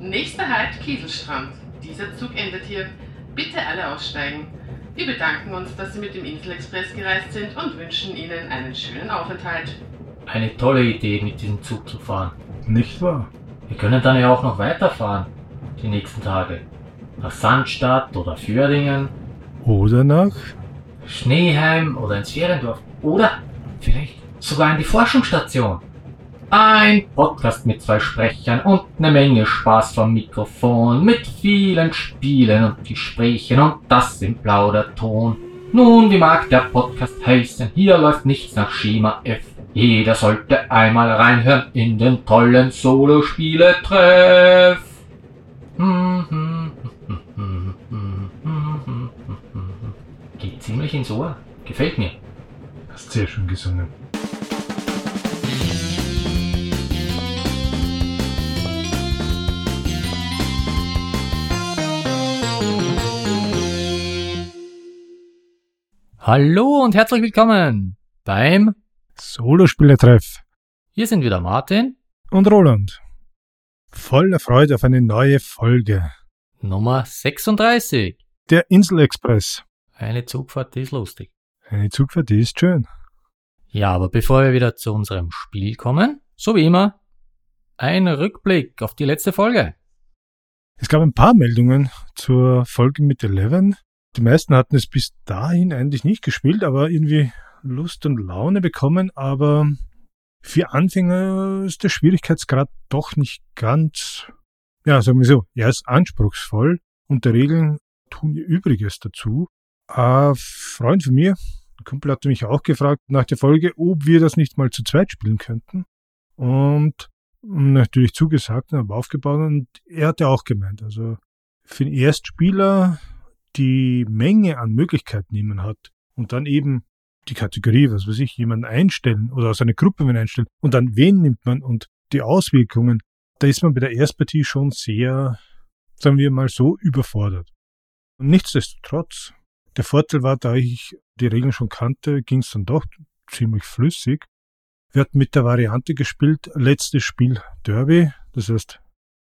Nächster Halt Kieselstrand. Dieser Zug endet hier. Bitte alle aussteigen. Wir bedanken uns, dass Sie mit dem Inselexpress gereist sind und wünschen Ihnen einen schönen Aufenthalt. Eine tolle Idee, mit diesem Zug zu fahren. Nicht wahr? Wir können dann ja auch noch weiterfahren. Die nächsten Tage. Nach Sandstadt oder Föhringen, Oder nach? Schneeheim oder ins Feriendorf. Oder vielleicht sogar in die Forschungsstation. Ein Podcast mit zwei Sprechern und eine Menge Spaß vom Mikrofon, mit vielen Spielen und Gesprächen und das im Plauderton. Nun, wie mag der Podcast heißen? Hier läuft nichts nach Schema F. Jeder sollte einmal reinhören in den tollen Solospiele-Treff. Geht ziemlich ins Ohr. Gefällt mir. Hast sehr schön gesungen. Hallo und herzlich willkommen beim Solospielertreff Hier sind wieder Martin, und Roland. Voller Freude auf eine neue Folge. Nummer 36. Der Inselexpress. Eine Zugfahrt, die ist lustig. Eine Zugfahrt, die ist schön. Ja, aber bevor wir wieder zu unserem Spiel kommen, so wie immer, ein Rückblick auf die letzte Folge. Es gab ein paar Meldungen zur Folge mit Eleven. Die meisten hatten es bis dahin eigentlich nicht gespielt, aber irgendwie Lust und Laune bekommen. Aber für Anfänger ist der Schwierigkeitsgrad doch nicht ganz, ja, sagen wir so, er ist anspruchsvoll und der Regeln tun ihr Übriges dazu. Ein Freund von mir, ein Kumpel hatte mich auch gefragt nach der Folge, ob wir das nicht mal zu zweit spielen könnten. Und natürlich zugesagt und habe aufgebaut und er hatte auch gemeint, also für den Erstspieler die Menge an Möglichkeiten, die man hat und dann eben die Kategorie, was weiß ich, jemanden einstellen oder aus einer Gruppe wen einstellen und dann wen nimmt man und die Auswirkungen, da ist man bei der Erstpartie schon sehr, sagen wir mal so, überfordert. Und nichtsdestotrotz, der Vorteil war, da ich die Regeln schon kannte, ging es dann doch ziemlich flüssig. Wir hatten mit der Variante gespielt, letztes Spiel Derby, das heißt,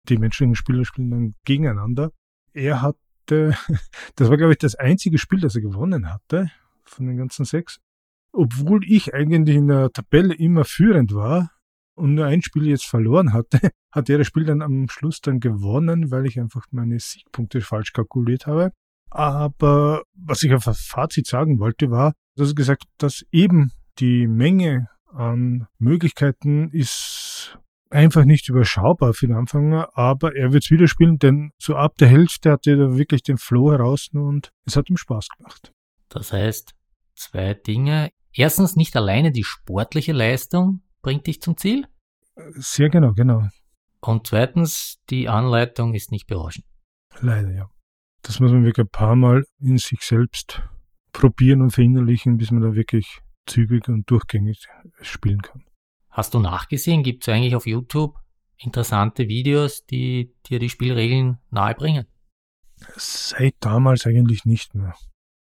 die menschlichen Spieler spielen dann gegeneinander. Er hatte, das war glaube ich das einzige Spiel, das er gewonnen hatte, von den ganzen sechs. Obwohl ich eigentlich in der Tabelle immer führend war und nur ein Spiel jetzt verloren hatte, hat er das Spiel dann am Schluss dann gewonnen, weil ich einfach meine Siegpunkte falsch kalkuliert habe. Aber was ich auf Fazit sagen wollte, war, dass gesagt hat, dass eben die Menge an Möglichkeiten ist einfach nicht überschaubar für den Anfänger, aber er wird es wieder spielen, denn so ab der Hälfte hatte er wirklich den Flow heraus und es hat ihm Spaß gemacht. Das heißt, zwei Dinge. Erstens, nicht alleine die sportliche Leistung bringt dich zum Ziel. Sehr genau, genau. Und zweitens, die Anleitung ist nicht berauschend. Leider, ja. Das muss man wirklich ein paar Mal in sich selbst probieren und verinnerlichen, bis man da wirklich zügig und durchgängig spielen kann. Hast du nachgesehen? Gibt es eigentlich auf YouTube interessante Videos, die dir die Spielregeln nahebringen? Seit damals eigentlich nicht mehr.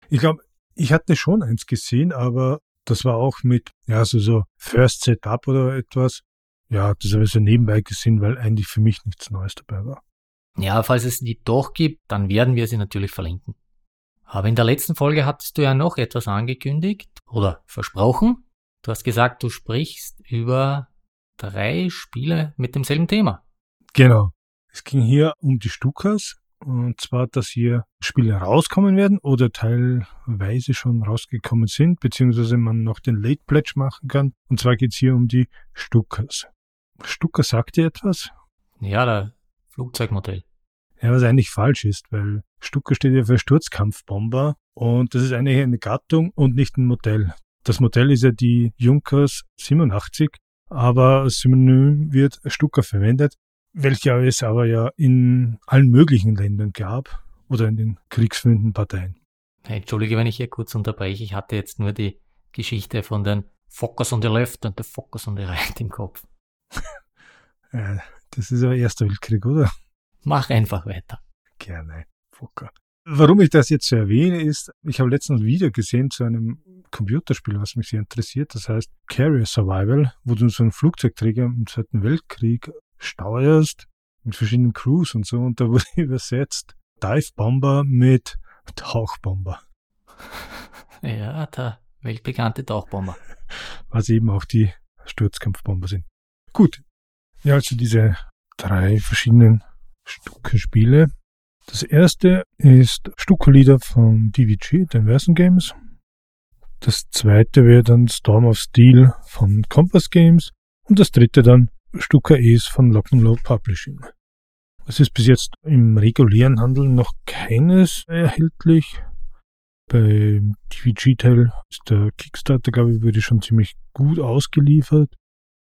Ich glaube, ich hatte schon eins gesehen, aber das war auch mit, ja, so, so First Setup oder etwas. Ja, das habe ich so nebenbei gesehen, weil eigentlich für mich nichts Neues dabei war. Ja, falls es die doch gibt, dann werden wir sie natürlich verlinken. Aber in der letzten Folge hattest du ja noch etwas angekündigt oder versprochen. Du hast gesagt, du sprichst über drei Spiele mit demselben Thema. Genau. Es ging hier um die Stukas. Und zwar, dass hier Spiele rauskommen werden oder teilweise schon rausgekommen sind, beziehungsweise man noch den Late Pledge machen kann. Und zwar geht es hier um die Stukas. Stuka sagt dir etwas? Ja, der Flugzeugmodell. Ja, was eigentlich falsch ist, weil Stuka steht ja für Sturzkampfbomber und das ist eigentlich eine Gattung und nicht ein Modell. Das Modell ist ja die Junkers 87, aber Synonym wird Stuka verwendet, welche es aber ja in allen möglichen Ländern gab oder in den kriegsführenden Parteien. Hey, Entschuldige, wenn ich hier kurz unterbreche. Ich hatte jetzt nur die Geschichte von den Focus on the left und the Focus on the right im Kopf. Ja, das ist aber Erster Weltkrieg, oder? Mach einfach weiter. Gerne, Fokker. Warum ich das jetzt so erwähne, ist, ich habe letztens ein Video gesehen zu einem Computerspiel, was mich sehr interessiert. Das heißt Carrier Survival, wo du so einen Flugzeugträger im Zweiten Weltkrieg steuerst. mit verschiedenen Crews und so. Und da wurde übersetzt Dive Bomber mit Tauchbomber. Ja, der weltbekannte Tauchbomber. Was eben auch die Sturzkampfbomber sind. Gut. Ja, also diese drei verschiedenen Stucke-Spiele. Das erste ist Stucco-Lieder von DVG, den Versen Games. Das zweite wäre dann Storm of Steel von Compass Games. Und das dritte dann Stuka Ace von Lock'n'Load Publishing. Es ist bis jetzt im regulären Handel noch keines erhältlich. Beim DVG-Teil ist der Kickstarter, glaube ich, wurde schon ziemlich gut ausgeliefert.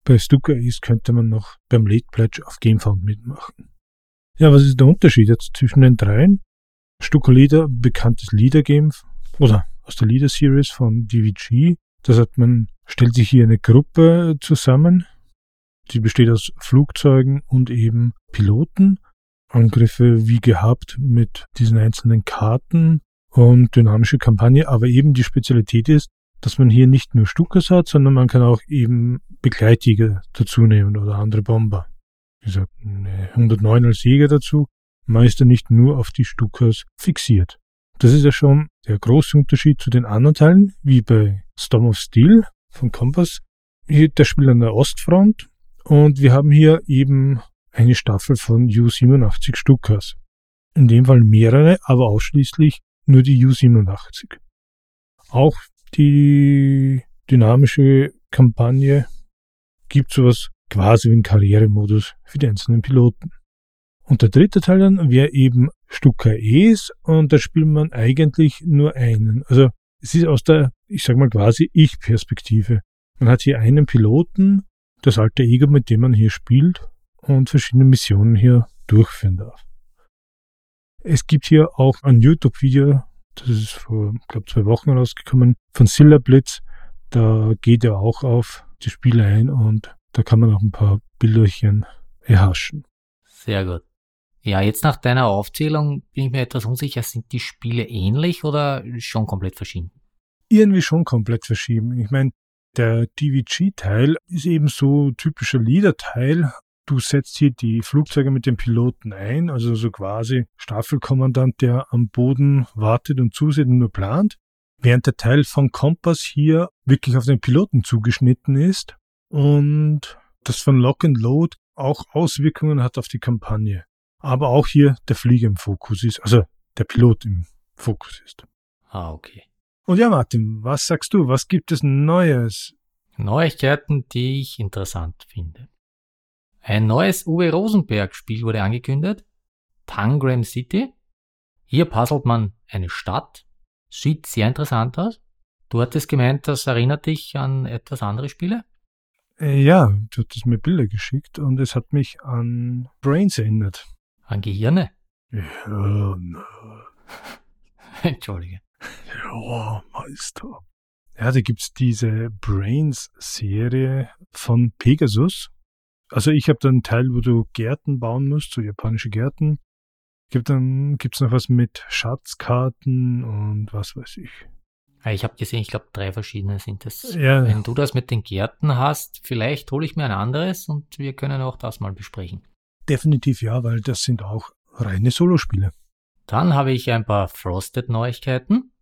Bei Stuka Ace könnte man noch beim Late Pledge auf GameFound mitmachen. Ja, was ist der Unterschied jetzt zwischen den dreien? Stuka Leader, bekanntes Leader-Game, oder aus der Leader-Series von DVG. Das hat man, stellt sich hier eine Gruppe zusammen, die besteht aus Flugzeugen und eben Piloten. Angriffe wie gehabt mit diesen einzelnen Karten und dynamische Kampagne, aber eben die Spezialität ist, dass man hier nicht nur Stukas hat, sondern man kann auch eben Begleitjäger dazu nehmen oder andere Bomber. Wie gesagt, 109 als Jäger dazu. Man ist ja nicht nur auf die Stukas fixiert. Das ist ja schon der große Unterschied zu den anderen Teilen, wie bei Storm of Steel von Compass. Hier, der spielt an der Ostfront und wir haben hier eben eine Staffel von U87 Stukas. In dem Fall mehrere, aber ausschließlich nur die U87. Auch die dynamische Kampagne gibt sowas quasi wie einen Karrieremodus für die einzelnen Piloten. Und der dritte Teil dann wäre eben Stuka Es und da spielt man eigentlich nur einen. Also es ist aus der, ich sag mal quasi Ich-Perspektive. Man hat hier einen Piloten, das alte Ego, mit dem man hier spielt und verschiedene Missionen hier durchführen darf. Es gibt hier auch ein YouTube-Video, das ist vor, glaube zwei Wochen rausgekommen, von Silla Blitz. Da geht er auch auf die Spiele ein und da kann man auch ein paar Bilderchen erhaschen. Sehr gut. Ja, jetzt nach deiner Aufzählung bin ich mir etwas unsicher, sind die Spiele ähnlich oder schon komplett verschieden? Irgendwie schon komplett verschieden. Ich meine, der DVG-Teil ist eben so typischer Leader-Teil. Du setzt hier die Flugzeuge mit den Piloten ein, also so quasi Staffelkommandant, der am Boden wartet und zusieht und nur plant. Während der Teil von Kompass hier wirklich auf den Piloten zugeschnitten ist und das von Lock and Load auch Auswirkungen hat auf die Kampagne aber auch hier der Flieger im Fokus ist, also der Pilot im Fokus ist. Ah, okay. Und ja, Martin, was sagst du? Was gibt es Neues? Neuigkeiten, die ich interessant finde. Ein neues Uwe Rosenberg-Spiel wurde angekündigt. Tangram City. Hier puzzelt man eine Stadt. Sieht sehr interessant aus. Du hattest gemeint, das erinnert dich an etwas andere Spiele? Äh, ja, du hattest mir Bilder geschickt und es hat mich an Brains erinnert. An Gehirne? Ja, Entschuldige. Ja, Meister. Ja, da gibt's diese Brains-Serie von Pegasus. Also ich habe da einen Teil, wo du Gärten bauen musst, so japanische Gärten. Gibt dann gibt's noch was mit Schatzkarten und was weiß ich. Ich habe gesehen, ich glaube, drei verschiedene sind das. Ja. Wenn du das mit den Gärten hast, vielleicht hole ich mir ein anderes und wir können auch das mal besprechen. Definitiv ja, weil das sind auch reine Solospiele. Dann habe ich ein paar Frosted-Neuigkeiten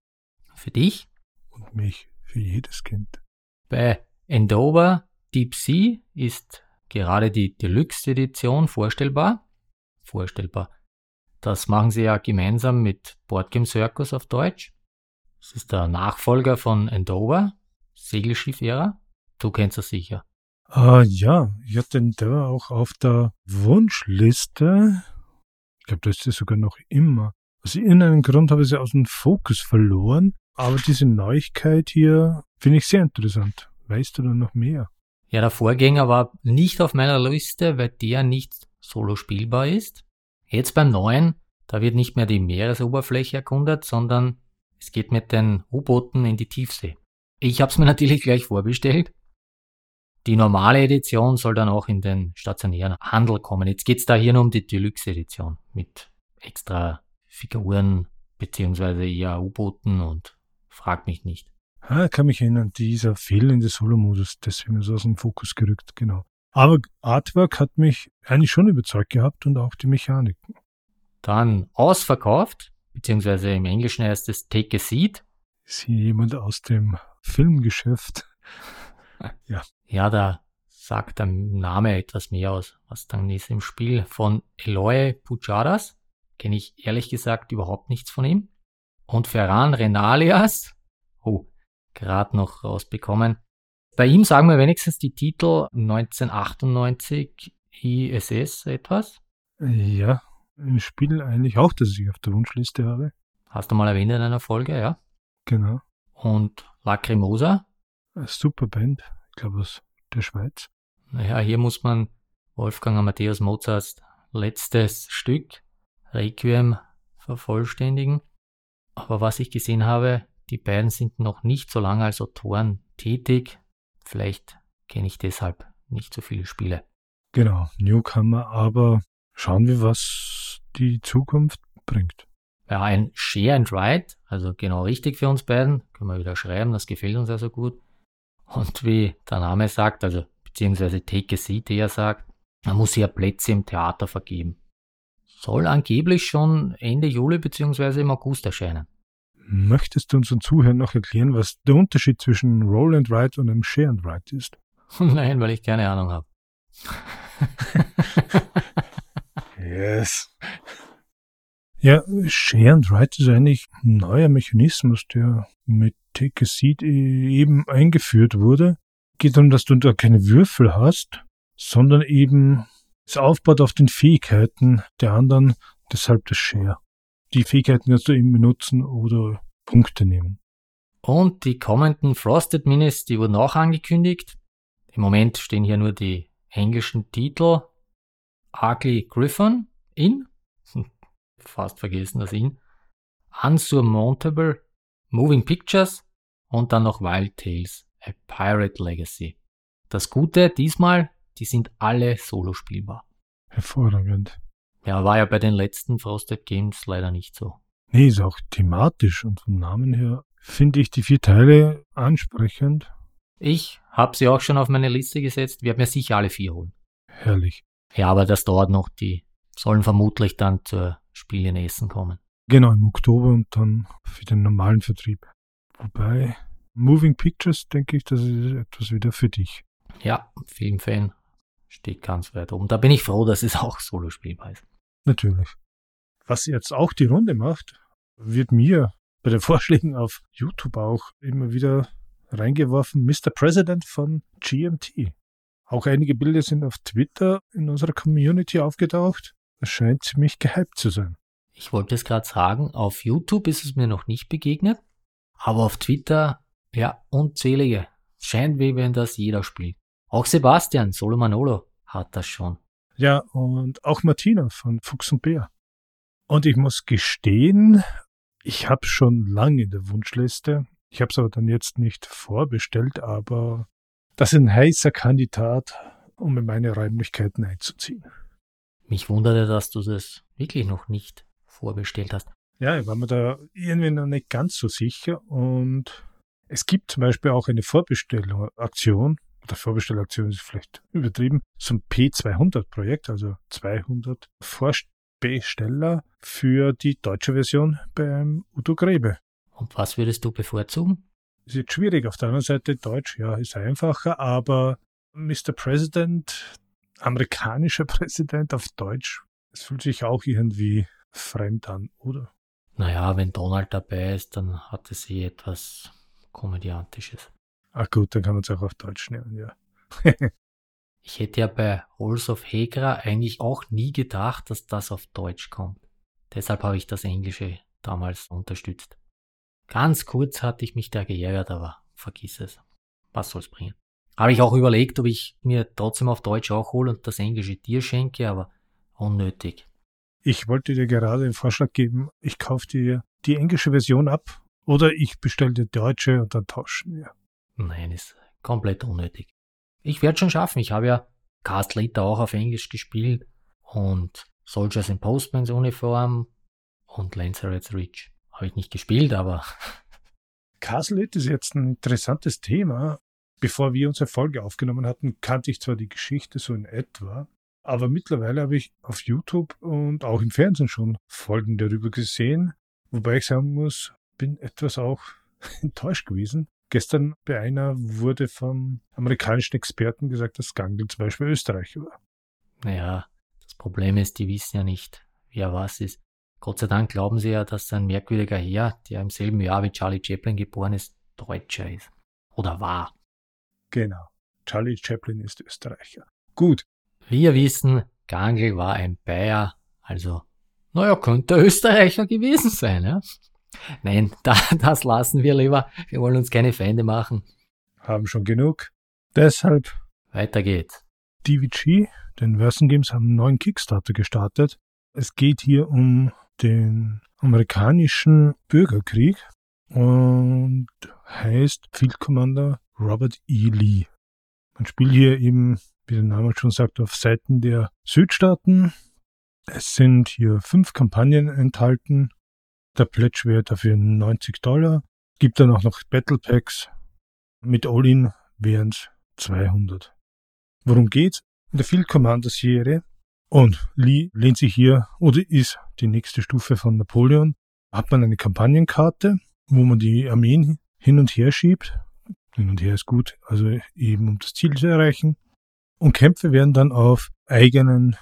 für dich. Und mich, für jedes Kind. Bei Endover Deep Sea ist gerade die Deluxe-Edition vorstellbar. Vorstellbar. Das machen sie ja gemeinsam mit Boardgame Circus auf Deutsch. Das ist der Nachfolger von Endover, Segelschiff-Ära. Du kennst das sicher. Ah, ja, ich hatte den da auch auf der Wunschliste. Ich glaube, da ist sie sogar noch immer. Aus irgendeinem Grund habe ich sie aus dem Fokus verloren. Aber diese Neuigkeit hier finde ich sehr interessant. Weißt du da noch mehr? Ja, der Vorgänger war nicht auf meiner Liste, weil der nicht solo spielbar ist. Jetzt beim neuen, da wird nicht mehr die Meeresoberfläche erkundet, sondern es geht mit den U-Booten in die Tiefsee. Ich habe es mir natürlich gleich vorbestellt die normale Edition soll dann auch in den stationären Handel kommen. Jetzt geht's da hier nur um die Deluxe-Edition mit extra Figuren beziehungsweise eher U-Booten und frag mich nicht. Ah, kann mich erinnern, dieser fehlende Solo-Modus, deswegen ist aus dem Fokus gerückt, genau. Aber Artwork hat mich eigentlich schon überzeugt gehabt und auch die Mechaniken. Dann ausverkauft, beziehungsweise im Englischen heißt es Take a Seat. Ist hier jemand aus dem Filmgeschäft? ja. Ja, da sagt der Name etwas mehr aus, was dann ist im Spiel von Eloy Pujadas. Kenne ich ehrlich gesagt überhaupt nichts von ihm. Und Ferran Renalias, oh, gerade noch rausbekommen. Bei ihm sagen wir wenigstens die Titel 1998 ISS etwas. Ja, ein Spiel eigentlich auch, das ich auf der Wunschliste habe. Hast du mal erwähnt in einer Folge, ja? Genau. Und Lacrimosa? Eine super Band, glaube aus der Schweiz. Naja, hier muss man Wolfgang Amadeus Mozarts letztes Stück, Requiem, vervollständigen. Aber was ich gesehen habe, die beiden sind noch nicht so lange als Autoren tätig. Vielleicht kenne ich deshalb nicht so viele Spiele. Genau, Newcomer, aber schauen wir, was die Zukunft bringt. Ja, ein Share and Write, also genau richtig für uns beiden, können wir wieder schreiben, das gefällt uns also gut. Und wie der Name sagt, also beziehungsweise Take a Seat eher sagt, man muss hier Plätze im Theater vergeben. Soll angeblich schon Ende Juli beziehungsweise im August erscheinen. Möchtest du unseren Zuhörern noch erklären, was der Unterschied zwischen Roll and Write und einem Share and Write ist? Nein, weil ich keine Ahnung habe. yes. Ja, Share and Write ist eigentlich ein neuer Mechanismus, der mit Take a Seat eben eingeführt wurde. Geht darum, dass du da keine Würfel hast, sondern eben es aufbaut auf den Fähigkeiten der anderen, deshalb das Share. Die Fähigkeiten kannst du eben benutzen oder Punkte nehmen. Und die kommenden Frosted Minis, die wurden auch angekündigt. Im Moment stehen hier nur die englischen Titel. Ugly Griffon in, fast vergessen das in, Unsurmountable, Moving Pictures und dann noch Wild Tales, A Pirate Legacy. Das Gute diesmal, die sind alle solo spielbar. Hervorragend. Ja, war ja bei den letzten Frosted Games leider nicht so. Nee, ist auch thematisch und vom Namen her finde ich die vier Teile ansprechend. Ich habe sie auch schon auf meine Liste gesetzt, werde mir sicher alle vier holen. Herrlich. Ja, aber das dauert noch, die sollen vermutlich dann zur Spiel in Essen kommen. Genau, im Oktober und dann für den normalen Vertrieb. Wobei, Moving Pictures, denke ich, das ist etwas wieder für dich. Ja, Filmfan steht ganz weit oben. Da bin ich froh, dass es auch solo spielbar ist. Natürlich. Was jetzt auch die Runde macht, wird mir bei den Vorschlägen auf YouTube auch immer wieder reingeworfen, Mr. President von GMT. Auch einige Bilder sind auf Twitter in unserer Community aufgetaucht. Es scheint ziemlich gehypt zu sein. Ich wollte es gerade sagen, auf YouTube ist es mir noch nicht begegnet, aber auf Twitter, ja, unzählige. Scheint wie wenn das jeder spielt. Auch Sebastian Solo Manolo hat das schon. Ja, und auch Martina von Fuchs und Bär. Und ich muss gestehen, ich habe schon lange in der Wunschliste. Ich habe es aber dann jetzt nicht vorbestellt, aber das ist ein heißer Kandidat, um in meine Räumlichkeiten einzuziehen. Mich wunderte, dass du das wirklich noch nicht vorbestellt hast. Ja, ich war mir da irgendwie noch nicht ganz so sicher und es gibt zum Beispiel auch eine Vorbestellaktion, oder Vorbestellaktion ist vielleicht übertrieben, zum P200-Projekt, also 200 Vorbesteller für die deutsche Version beim Udo Grebe. Und was würdest du bevorzugen? Ist jetzt schwierig. Auf der anderen Seite Deutsch, ja, ist einfacher, aber Mr. President, amerikanischer Präsident auf Deutsch, es fühlt sich auch irgendwie fremd an, oder? Naja, wenn Donald dabei ist, dann hat es eh etwas Komödiantisches. Ach gut, dann kann man es auch auf Deutsch nehmen, ja. ich hätte ja bei Halls of Hegra eigentlich auch nie gedacht, dass das auf Deutsch kommt. Deshalb habe ich das Englische damals unterstützt. Ganz kurz hatte ich mich da geärgert, aber vergiss es. Was soll's bringen? Habe ich auch überlegt, ob ich mir trotzdem auf Deutsch auch hole und das Englische dir schenke, aber unnötig. Ich wollte dir gerade den Vorschlag geben, ich kaufe dir die englische Version ab oder ich bestelle dir deutsche und dann tauschen wir. Nein, ist komplett unnötig. Ich werde schon schaffen. Ich habe ja Cast Later auch auf Englisch gespielt und Soldiers in Postmans Uniform und Lanceret's Reach. Habe ich nicht gespielt, aber. Castle ist jetzt ein interessantes Thema. Bevor wir unsere Folge aufgenommen hatten, kannte ich zwar die Geschichte so in etwa, aber mittlerweile habe ich auf YouTube und auch im Fernsehen schon Folgen darüber gesehen, wobei ich sagen muss, bin etwas auch enttäuscht gewesen. Gestern bei einer wurde vom amerikanischen Experten gesagt, dass Gangl zum Beispiel Österreicher war. Naja, das Problem ist, die wissen ja nicht, wer was ist. Gott sei Dank glauben sie ja, dass ein merkwürdiger Herr, der im selben Jahr wie Charlie Chaplin geboren ist, Deutscher ist. Oder war. Genau. Charlie Chaplin ist Österreicher. Gut. Wir wissen, Gangl war ein Bayer, also, naja, könnte Österreicher gewesen sein, ja. Nein, da, das lassen wir lieber. Wir wollen uns keine Feinde machen. Haben schon genug. Deshalb. Weiter geht's. DVG, den Version Games, haben einen neuen Kickstarter gestartet. Es geht hier um den amerikanischen Bürgerkrieg und heißt Field Commander Robert E. Lee. Man spielt hier eben, wie der Name schon sagt, auf Seiten der Südstaaten. Es sind hier fünf Kampagnen enthalten. Der Pledge wäre dafür 90 Dollar. Gibt dann auch noch Battle Packs. Mit All-In wären es 200. Worum geht's? In der Field Commander Serie und Lee lehnt sich hier oder ist die nächste Stufe von Napoleon. Hat man eine Kampagnenkarte, wo man die Armeen hin und her schiebt. Hin und her ist gut, also eben um das Ziel zu erreichen. Und Kämpfe werden dann auf eigenen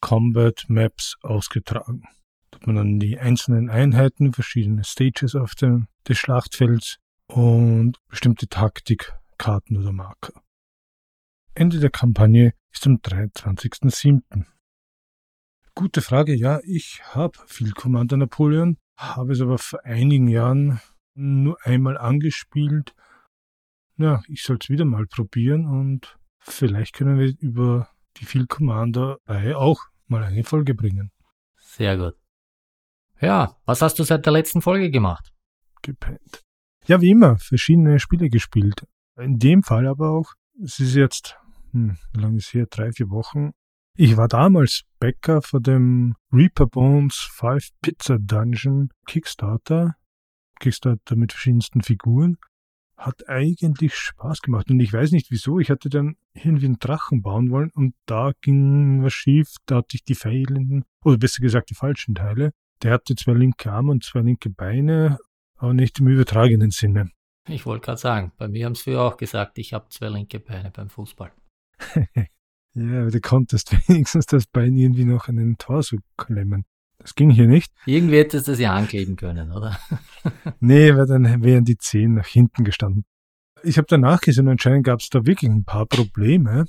Combat Maps ausgetragen. Da hat man dann die einzelnen Einheiten, verschiedene Stages auf dem, des Schlachtfelds und bestimmte Taktikkarten oder Marker. Ende der Kampagne ist am 23.07. Gute Frage. Ja, ich habe viel Commander Napoleon, habe es aber vor einigen Jahren nur einmal angespielt. Ja, ich soll es wieder mal probieren und vielleicht können wir über die Field Commander Reihe auch mal eine Folge bringen. Sehr gut. Ja, was hast du seit der letzten Folge gemacht? Gepennt. Ja, wie immer, verschiedene Spiele gespielt. In dem Fall aber auch, es ist jetzt hm, wie lange ist her? Drei, vier Wochen. Ich war damals Bäcker vor dem Reaper Bones 5 Pizza Dungeon Kickstarter. Kickstarter mit verschiedensten Figuren. Hat eigentlich Spaß gemacht. Und ich weiß nicht wieso. Ich hatte dann irgendwie einen Drachen bauen wollen und da ging was schief. Da hatte ich die fehlenden, oder besser gesagt die falschen Teile. Der hatte zwei linke Arme und zwei linke Beine, aber nicht im übertragenen Sinne. Ich wollte gerade sagen, bei mir haben sie früher auch gesagt, ich habe zwei linke Beine beim Fußball. ja, aber du konntest wenigstens das Bein irgendwie noch an den Torso klemmen. Das ging hier nicht. Irgendwie hättest du das ja ankleben können, oder? nee, weil dann wären die Zehen nach hinten gestanden. Ich habe danach gesehen, anscheinend gab es da wirklich ein paar Probleme.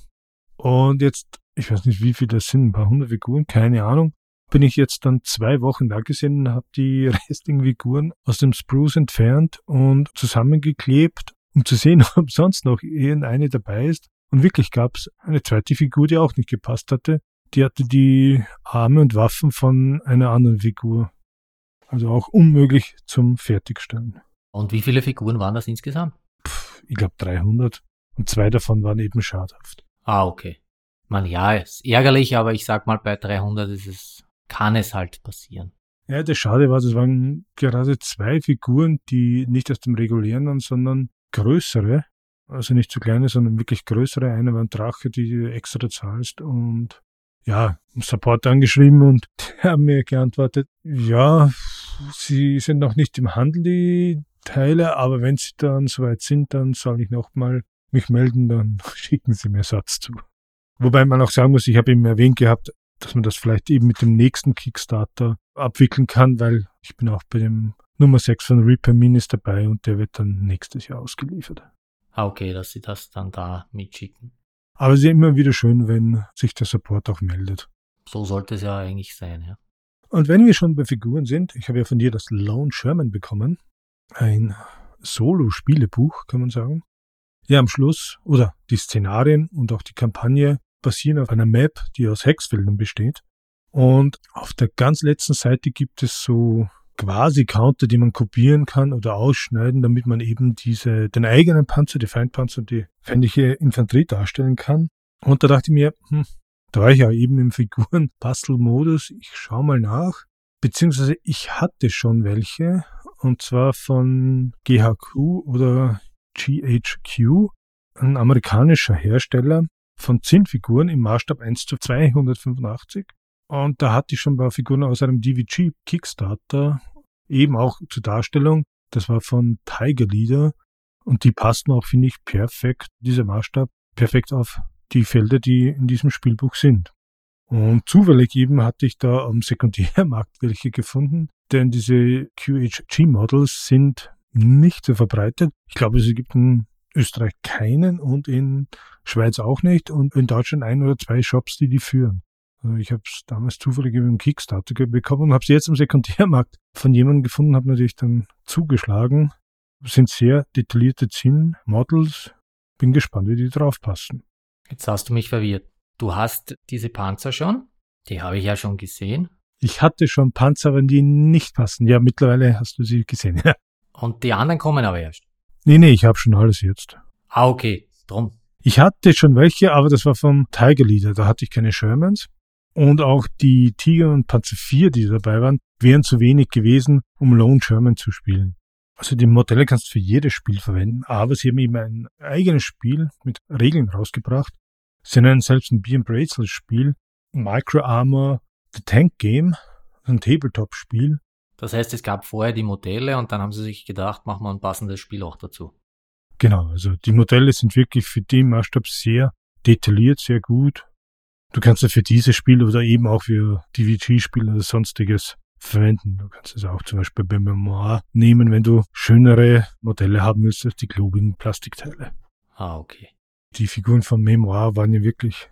Und jetzt, ich weiß nicht, wie viele das sind, ein paar hundert Figuren, keine Ahnung. Bin ich jetzt dann zwei Wochen da gesehen und habe die restlichen Figuren aus dem Spruce entfernt und zusammengeklebt, um zu sehen, ob sonst noch irgendeine dabei ist. Und wirklich gab es eine zweite Figur, die auch nicht gepasst hatte. Die hatte die Arme und Waffen von einer anderen Figur. Also auch unmöglich zum Fertigstellen. Und wie viele Figuren waren das insgesamt? Puh, ich glaube 300. Und zwei davon waren eben schadhaft. Ah, okay. Man, ja, ist ärgerlich, aber ich sag mal, bei 300 ist es, kann es halt passieren. Ja, das Schade war, das waren gerade zwei Figuren, die nicht aus dem regulären waren, sondern größere. Also nicht zu kleine, sondern wirklich größere. Eine war ein Drache, die du extra zahlst und ja, Support angeschrieben und die haben mir geantwortet, ja, sie sind noch nicht im Handel, die Teile, aber wenn sie dann soweit sind, dann soll ich nochmal mich melden, dann schicken sie mir Satz zu. Wobei man auch sagen muss, ich habe eben erwähnt gehabt, dass man das vielleicht eben mit dem nächsten Kickstarter abwickeln kann, weil ich bin auch bei dem Nummer 6 von Reaper Minis dabei und der wird dann nächstes Jahr ausgeliefert. Ah, okay, dass sie das dann da mitschicken. Aber es ist immer wieder schön, wenn sich der Support auch meldet. So sollte es ja eigentlich sein, ja. Und wenn wir schon bei Figuren sind, ich habe ja von dir das Lone Sherman bekommen. Ein Solo-Spielebuch, kann man sagen. Ja, am Schluss, oder die Szenarien und auch die Kampagne basieren auf einer Map, die aus Hexfeldern besteht. Und auf der ganz letzten Seite gibt es so quasi Counter, die man kopieren kann oder ausschneiden, damit man eben diese, den eigenen Panzer, die Feindpanzer, die feindliche Infanterie darstellen kann. Und da dachte ich mir, hm, da war ich ja eben im Figuren-Bastel-Modus, ich schau mal nach. Beziehungsweise ich hatte schon welche, und zwar von GHQ oder GHQ. ein amerikanischer Hersteller von Zinnfiguren im Maßstab 1 zu 285. Und da hatte ich schon ein paar Figuren aus einem DVG Kickstarter, eben auch zur Darstellung. Das war von Tiger Leader. Und die passten auch, finde ich, perfekt, dieser Maßstab, perfekt auf die Felder, die in diesem Spielbuch sind. Und zufällig eben hatte ich da am Sekundärmarkt welche gefunden, denn diese QHG-Models sind nicht so verbreitet. Ich glaube, es gibt in Österreich keinen und in Schweiz auch nicht und in Deutschland ein oder zwei Shops, die die führen. Also ich habe es damals zufällig über einen Kickstarter bekommen und habe sie jetzt am Sekundärmarkt von jemandem gefunden, habe natürlich dann zugeschlagen. Das sind sehr detaillierte Zinn-Models. Bin gespannt, wie die draufpassen. Jetzt hast du mich verwirrt. Du hast diese Panzer schon? Die habe ich ja schon gesehen. Ich hatte schon Panzer, aber die nicht passen. Ja, mittlerweile hast du sie gesehen. Ja. Und die anderen kommen aber erst. Nee, nee, ich habe schon alles jetzt. Ah, okay. Drum. Ich hatte schon welche, aber das war vom Tiger Leader. Da hatte ich keine Shermans. Und auch die Tiger und Panzer 4, die dabei waren, wären zu wenig gewesen, um Lone Sherman zu spielen. Also die Modelle kannst du für jedes Spiel verwenden, aber sie haben eben ein eigenes Spiel mit Regeln rausgebracht. Sie nennen selbst ein Beer Bracelet Spiel, Micro Armor, The Tank Game, ein Tabletop-Spiel. Das heißt, es gab vorher die Modelle und dann haben sie sich gedacht, machen wir ein passendes Spiel auch dazu. Genau, also die Modelle sind wirklich für den Maßstab sehr detailliert, sehr gut. Du kannst es für dieses Spiel oder eben auch für DVG-Spiele oder sonstiges verwenden. Du kannst es auch zum Beispiel bei Memoir nehmen, wenn du schönere Modelle haben willst als die klobigen Plastikteile. Ah, okay. Die Figuren von Memoir waren ja wirklich,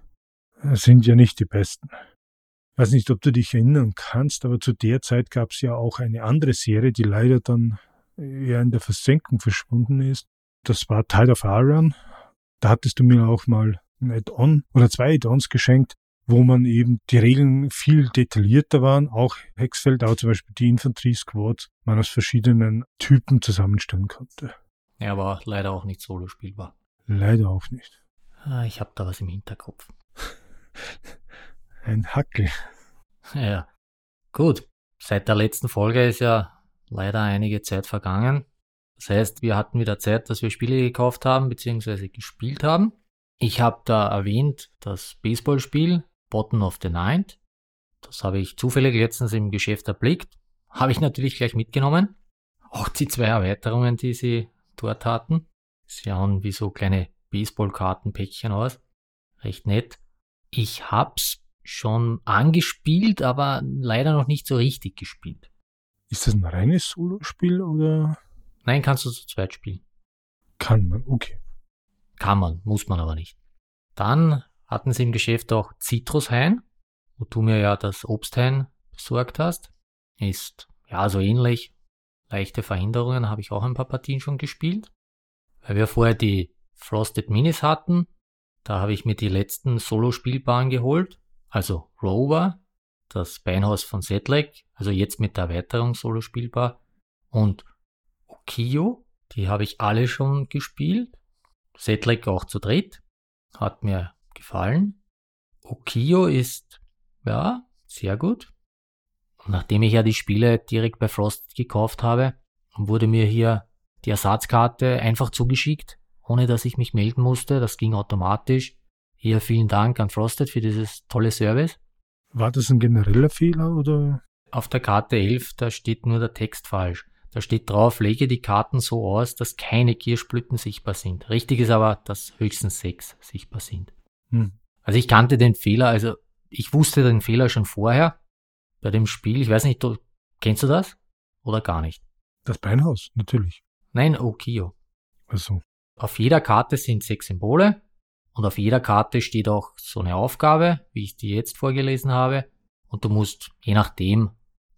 sind ja nicht die besten. Ich weiß nicht, ob du dich erinnern kannst, aber zu der Zeit gab es ja auch eine andere Serie, die leider dann eher in der Versenkung verschwunden ist. Das war Tide of Iron. Da hattest du mir auch mal ein Add-on oder zwei Add-ons geschenkt, wo man eben die Regeln viel detaillierter waren. Auch Hexfeld, auch zum Beispiel die Infanterie-Squads, man aus verschiedenen Typen zusammenstellen konnte. Ja, aber leider auch nicht solo spielbar. Leider auch nicht. Ah, ich habe da was im Hinterkopf. Ein Hackel. Ja. Gut. Seit der letzten Folge ist ja leider einige Zeit vergangen. Das heißt, wir hatten wieder Zeit, dass wir Spiele gekauft haben bzw. gespielt haben. Ich habe da erwähnt das Baseballspiel Bottom of the Ninth. Das habe ich zufällig letztens im Geschäft erblickt. Habe ich natürlich gleich mitgenommen. Auch die zwei Erweiterungen, die sie dort hatten. Sie haben wie so kleine Baseballkartenpäckchen aus. Recht nett. Ich hab's schon angespielt, aber leider noch nicht so richtig gespielt. Ist das ein reines Solospiel oder? Nein, kannst du zu zweit spielen. Kann man, okay. Kann man, muss man aber nicht. Dann hatten sie im Geschäft auch Zitrushain, wo du mir ja das Obsthain besorgt hast. Ist ja so ähnlich. Leichte Verhinderungen habe ich auch ein paar Partien schon gespielt. Weil wir vorher die Frosted Minis hatten, da habe ich mir die letzten Solo-Spielbaren geholt. Also Rover, das Beinhaus von Sedlec, also jetzt mit der Erweiterung Solo spielbar. Und Okio, die habe ich alle schon gespielt. Sedlec auch zu dritt. Hat mir gefallen. Okio ist, ja, sehr gut. Nachdem ich ja die Spiele direkt bei Frost gekauft habe, wurde mir hier die Ersatzkarte einfach zugeschickt, ohne dass ich mich melden musste. Das ging automatisch. Hier vielen Dank an Frosted für dieses tolle Service. War das ein genereller Fehler oder? Auf der Karte 11, da steht nur der Text falsch. Da steht drauf, lege die Karten so aus, dass keine Kirschblüten sichtbar sind. Richtig ist aber, dass höchstens sechs sichtbar sind. Hm. Also ich kannte den Fehler, also ich wusste den Fehler schon vorher bei dem Spiel. Ich weiß nicht, du, kennst du das? Oder gar nicht? Das Beinhaus, natürlich. Nein, Okio. Also. Auf jeder Karte sind sechs Symbole und auf jeder Karte steht auch so eine Aufgabe, wie ich die jetzt vorgelesen habe. Und du musst, je nachdem,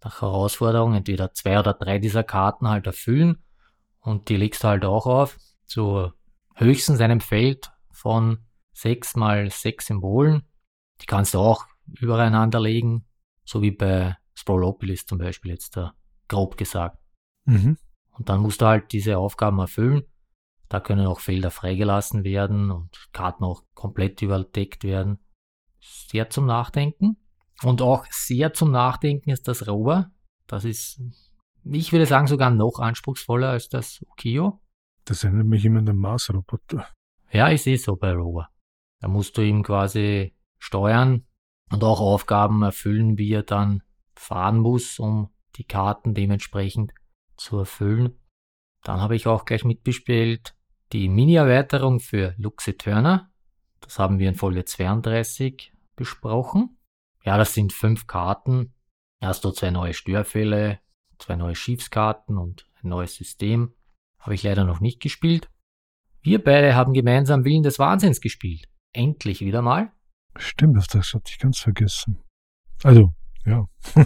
nach Herausforderung entweder zwei oder drei dieser Karten halt erfüllen und die legst du halt auch auf zu höchstens einem Feld von sechs mal sechs Symbolen. Die kannst du auch übereinander legen, so wie bei Sprolopolis zum Beispiel jetzt da grob gesagt. Mhm. Und dann musst du halt diese Aufgaben erfüllen. Da können auch Felder freigelassen werden und Karten auch komplett überdeckt werden. Sehr zum Nachdenken. Und auch sehr zum Nachdenken ist das Rover. Das ist, ich würde sagen, sogar noch anspruchsvoller als das Ukio. Das erinnert mich immer an den Mars-Roboter. Ja, ich sehe so bei Rover. Da musst du ihm quasi steuern und auch Aufgaben erfüllen, wie er dann fahren muss, um die Karten dementsprechend zu erfüllen. Dann habe ich auch gleich mitbespielt die Mini-Erweiterung für Luxe Turner. Das haben wir in Folge 32 besprochen. Ja, das sind fünf Karten. Hast du zwei neue Störfälle, zwei neue Schiefskarten und ein neues System. Habe ich leider noch nicht gespielt. Wir beide haben gemeinsam Willen des Wahnsinns gespielt. Endlich wieder mal. Stimmt, auf das hatte ich ganz vergessen. Also, ja.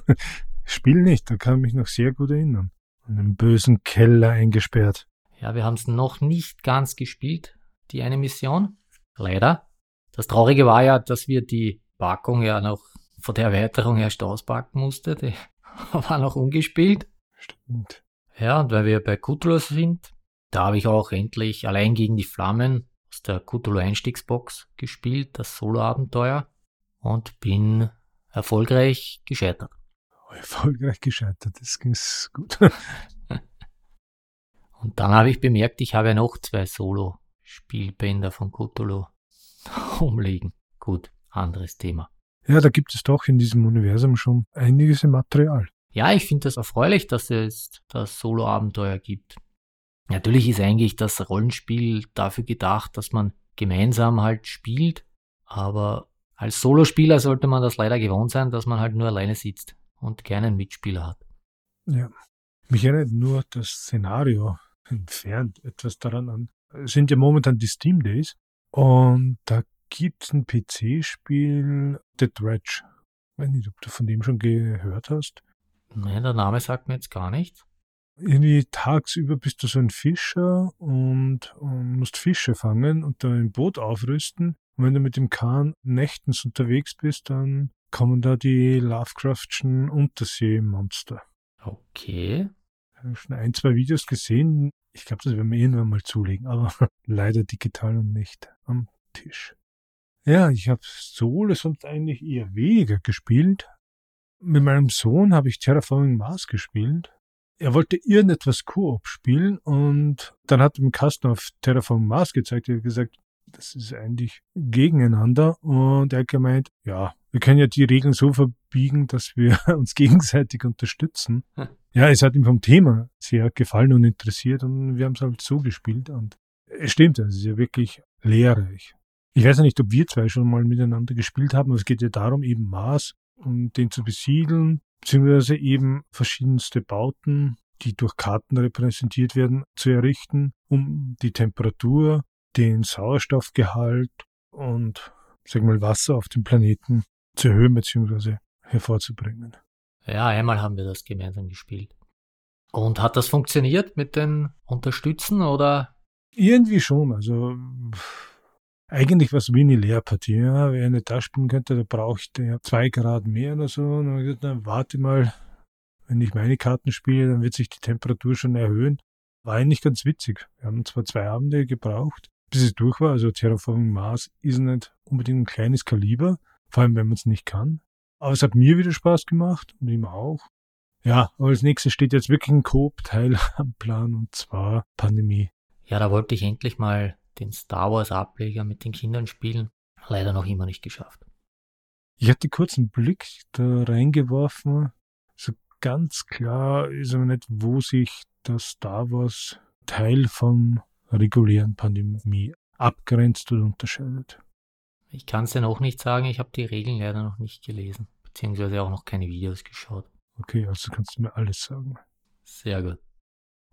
Spiel nicht, da kann ich mich noch sehr gut erinnern. In einem bösen Keller eingesperrt. Ja, wir haben es noch nicht ganz gespielt, die eine Mission. Leider. Das Traurige war ja, dass wir die Packung ja noch von der Erweiterung erst auspacken musste. Die war noch ungespielt. Stimmt. Ja, und weil wir bei Cthulhu sind, da habe ich auch endlich allein gegen die Flammen aus der Cthulhu Einstiegsbox gespielt, das Solo-Abenteuer, und bin erfolgreich gescheitert. Erfolgreich gescheitert, das ging gut. und dann habe ich bemerkt, ich habe ja noch zwei Solo-Spielbänder von Cthulhu umliegen. Gut, anderes Thema. Ja, da gibt es doch in diesem Universum schon einiges im Material. Ja, ich finde das erfreulich, dass es das Solo-Abenteuer gibt. Natürlich ist eigentlich das Rollenspiel dafür gedacht, dass man gemeinsam halt spielt, aber als Solospieler sollte man das leider gewohnt sein, dass man halt nur alleine sitzt und keinen Mitspieler hat. Ja, mich erinnert nur das Szenario entfernt etwas daran an. Es sind ja momentan die Steam Days und da gibt es ein PC-Spiel, The Dredge. Ich weiß nicht, ob du von dem schon gehört hast. Nein, der Name sagt mir jetzt gar nichts. Irgendwie tagsüber bist du so ein Fischer und, und musst Fische fangen und dann ein Boot aufrüsten. Und wenn du mit dem Kahn nächtens unterwegs bist, dann kommen da die Lovecraftschen Unterseemonster. Okay. Ich habe schon ein, zwei Videos gesehen. Ich glaube, das werden wir irgendwann mal zulegen, aber leider digital und nicht am Tisch. Ja, ich habe Solo sonst eigentlich eher weniger gespielt. Mit meinem Sohn habe ich Terraforming Mars gespielt. Er wollte irgendetwas Koop spielen und dann hat ihm Kasten auf Terraforming Mars gezeigt. Er hat gesagt, das ist eigentlich gegeneinander und er hat gemeint, ja, wir können ja die Regeln so verbiegen, dass wir uns gegenseitig unterstützen. Hm. Ja, es hat ihm vom Thema sehr gefallen und interessiert und wir haben es halt so gespielt und es stimmt, es ist ja wirklich lehrreich. Ich weiß ja nicht, ob wir zwei schon mal miteinander gespielt haben, aber es geht ja darum, eben Mars um den zu besiedeln, beziehungsweise eben verschiedenste Bauten, die durch Karten repräsentiert werden, zu errichten, um die Temperatur, den Sauerstoffgehalt und sag mal Wasser auf dem Planeten zu erhöhen bzw. hervorzubringen. Ja, einmal haben wir das gemeinsam gespielt. Und hat das funktioniert mit den Unterstützen oder? Irgendwie schon. Also eigentlich war es wie eine Lehrpartie. Ja, wer nicht da spielen könnte, da braucht er zwei Grad mehr oder so. Und dann gesagt, na, warte mal, wenn ich meine Karten spiele, dann wird sich die Temperatur schon erhöhen. War eigentlich ganz witzig. Wir haben zwar zwei Abende gebraucht, bis es durch war. Also Terraforming Mars ist nicht unbedingt ein kleines Kaliber, vor allem wenn man es nicht kann. Aber es hat mir wieder Spaß gemacht und ihm auch. Ja, aber als nächstes steht jetzt wirklich ein Coop-Teil am Plan und zwar Pandemie. Ja, da wollte ich endlich mal den Star Wars Ableger mit den Kindern spielen. Leider noch immer nicht geschafft. Ich hatte kurz einen Blick da reingeworfen. So ganz klar ist aber nicht, wo sich das Star Wars Teil vom regulären Pandemie abgrenzt oder unterscheidet. Ich kann es ja noch nicht sagen, ich habe die Regeln leider noch nicht gelesen, beziehungsweise auch noch keine Videos geschaut. Okay, also kannst du mir alles sagen. Sehr gut.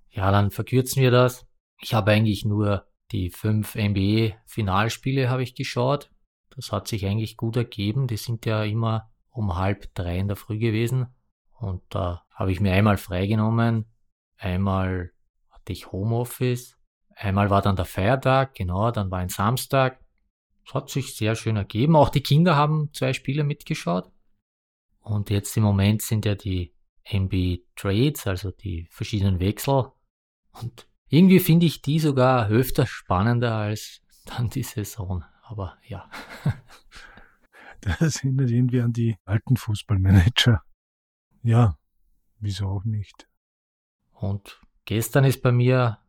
Ja, dann verkürzen wir das. Ich habe eigentlich nur die fünf NBA-Finalspiele habe ich geschaut. Das hat sich eigentlich gut ergeben. Die sind ja immer um halb drei in der Früh gewesen. Und da habe ich mir einmal freigenommen. Einmal hatte ich Homeoffice. Einmal war dann der Feiertag, genau, dann war ein Samstag. Es hat sich sehr schön ergeben. Auch die Kinder haben zwei Spiele mitgeschaut. Und jetzt im Moment sind ja die NBA Trades, also die verschiedenen Wechsel. Und irgendwie finde ich die sogar öfter spannender als dann die Saison. Aber ja. das erinnert irgendwie an die alten Fußballmanager. Ja, wieso auch nicht. Und gestern ist bei mir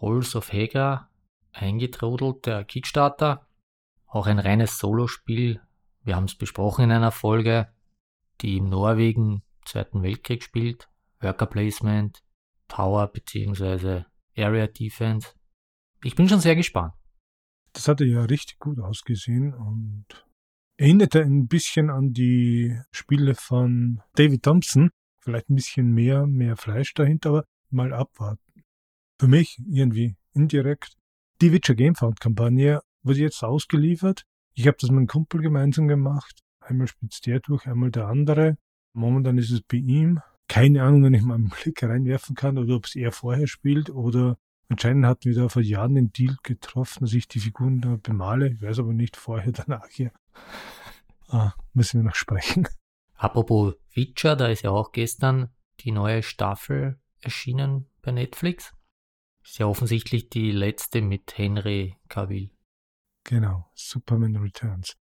Halls of Hagar eingetrudelt, der Kickstarter. Auch ein reines Solospiel. Wir haben es besprochen in einer Folge, die im Norwegen Zweiten Weltkrieg spielt. Worker Placement, Tower bzw. Area Defense. Ich bin schon sehr gespannt. Das hatte ja richtig gut ausgesehen und erinnerte ein bisschen an die Spiele von David Thompson. Vielleicht ein bisschen mehr, mehr Fleisch dahinter, aber mal abwarten. Für mich irgendwie indirekt. Die Witcher Gamefound Kampagne wurde jetzt ausgeliefert. Ich habe das mit einem Kumpel gemeinsam gemacht. Einmal spitzt der durch, einmal der andere. Momentan ist es bei ihm. Keine Ahnung, wenn ich mal einen Blick reinwerfen kann oder ob es er vorher spielt oder anscheinend hatten wir da vor Jahren den Deal getroffen, dass ich die Figuren da bemale. Ich weiß aber nicht vorher, danach hier. Ah, müssen wir noch sprechen. Apropos Witcher, da ist ja auch gestern die neue Staffel erschienen bei Netflix. Ist ja offensichtlich die letzte mit Henry Cavill. Genau, Superman Returns.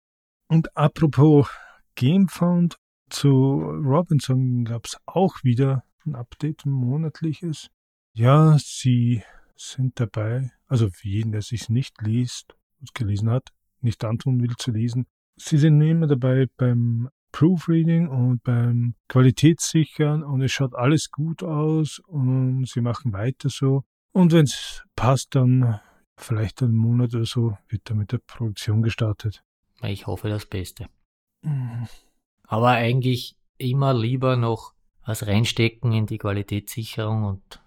Und apropos Gamefound, zu Robinson gab es auch wieder ein Update, ein monatliches. Ja, sie sind dabei, also für jeden, der sich nicht liest, gelesen hat, nicht antun will zu lesen. Sie sind immer dabei beim Proofreading und beim Qualitätssichern und es schaut alles gut aus und sie machen weiter so. Und wenn es passt, dann vielleicht einen Monat oder so wird da mit der Produktion gestartet. Ich hoffe das Beste. Mhm. Aber eigentlich immer lieber noch was reinstecken in die Qualitätssicherung und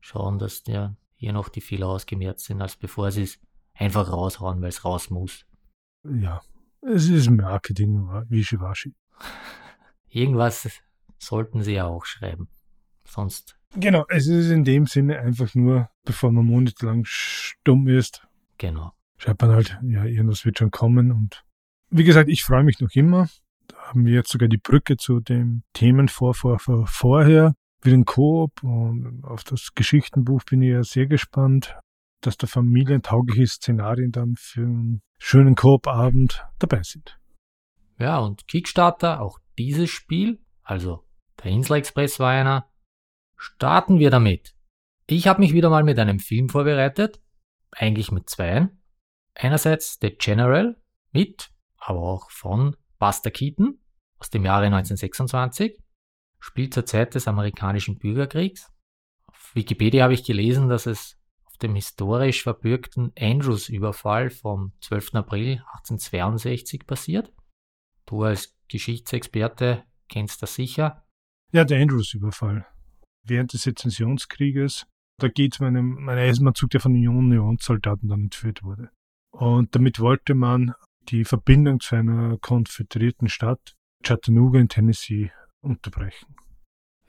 schauen, dass der hier noch die Fehler ausgemerzt sind, als bevor sie es einfach raushauen, weil es raus muss. Ja, es ist Marketing, wischiwaschi. Irgendwas sollten sie ja auch schreiben. Sonst. Genau, es ist in dem Sinne einfach nur, bevor man monatelang stumm ist. Genau. Schreibt man halt, ja, irgendwas wird schon kommen. Und wie gesagt, ich freue mich noch immer. Haben wir jetzt sogar die Brücke zu dem Themenvorvorher vorher. Wie den Koop und auf das Geschichtenbuch bin ich ja sehr gespannt, dass da familientaugliche Szenarien dann für einen schönen Koop-Abend dabei sind. Ja, und Kickstarter, auch dieses Spiel, also der Insel Express war einer, starten wir damit. Ich habe mich wieder mal mit einem Film vorbereitet, eigentlich mit zweien. Einerseits The General mit, aber auch von Buster Keaton aus dem Jahre 1926 spielt zur Zeit des amerikanischen Bürgerkriegs. Auf Wikipedia habe ich gelesen, dass es auf dem historisch verbürgten Andrews-Überfall vom 12. April 1862 passiert. Du als Geschichtsexperte kennst das sicher. Ja, der Andrews-Überfall. Während des Sezessionskrieges, da geht es um einen, einen Eisenbahnzug, der von den Unionssoldaten dann entführt wurde. Und damit wollte man die Verbindung zu einer konföderierten Stadt, Chattanooga in Tennessee, unterbrechen.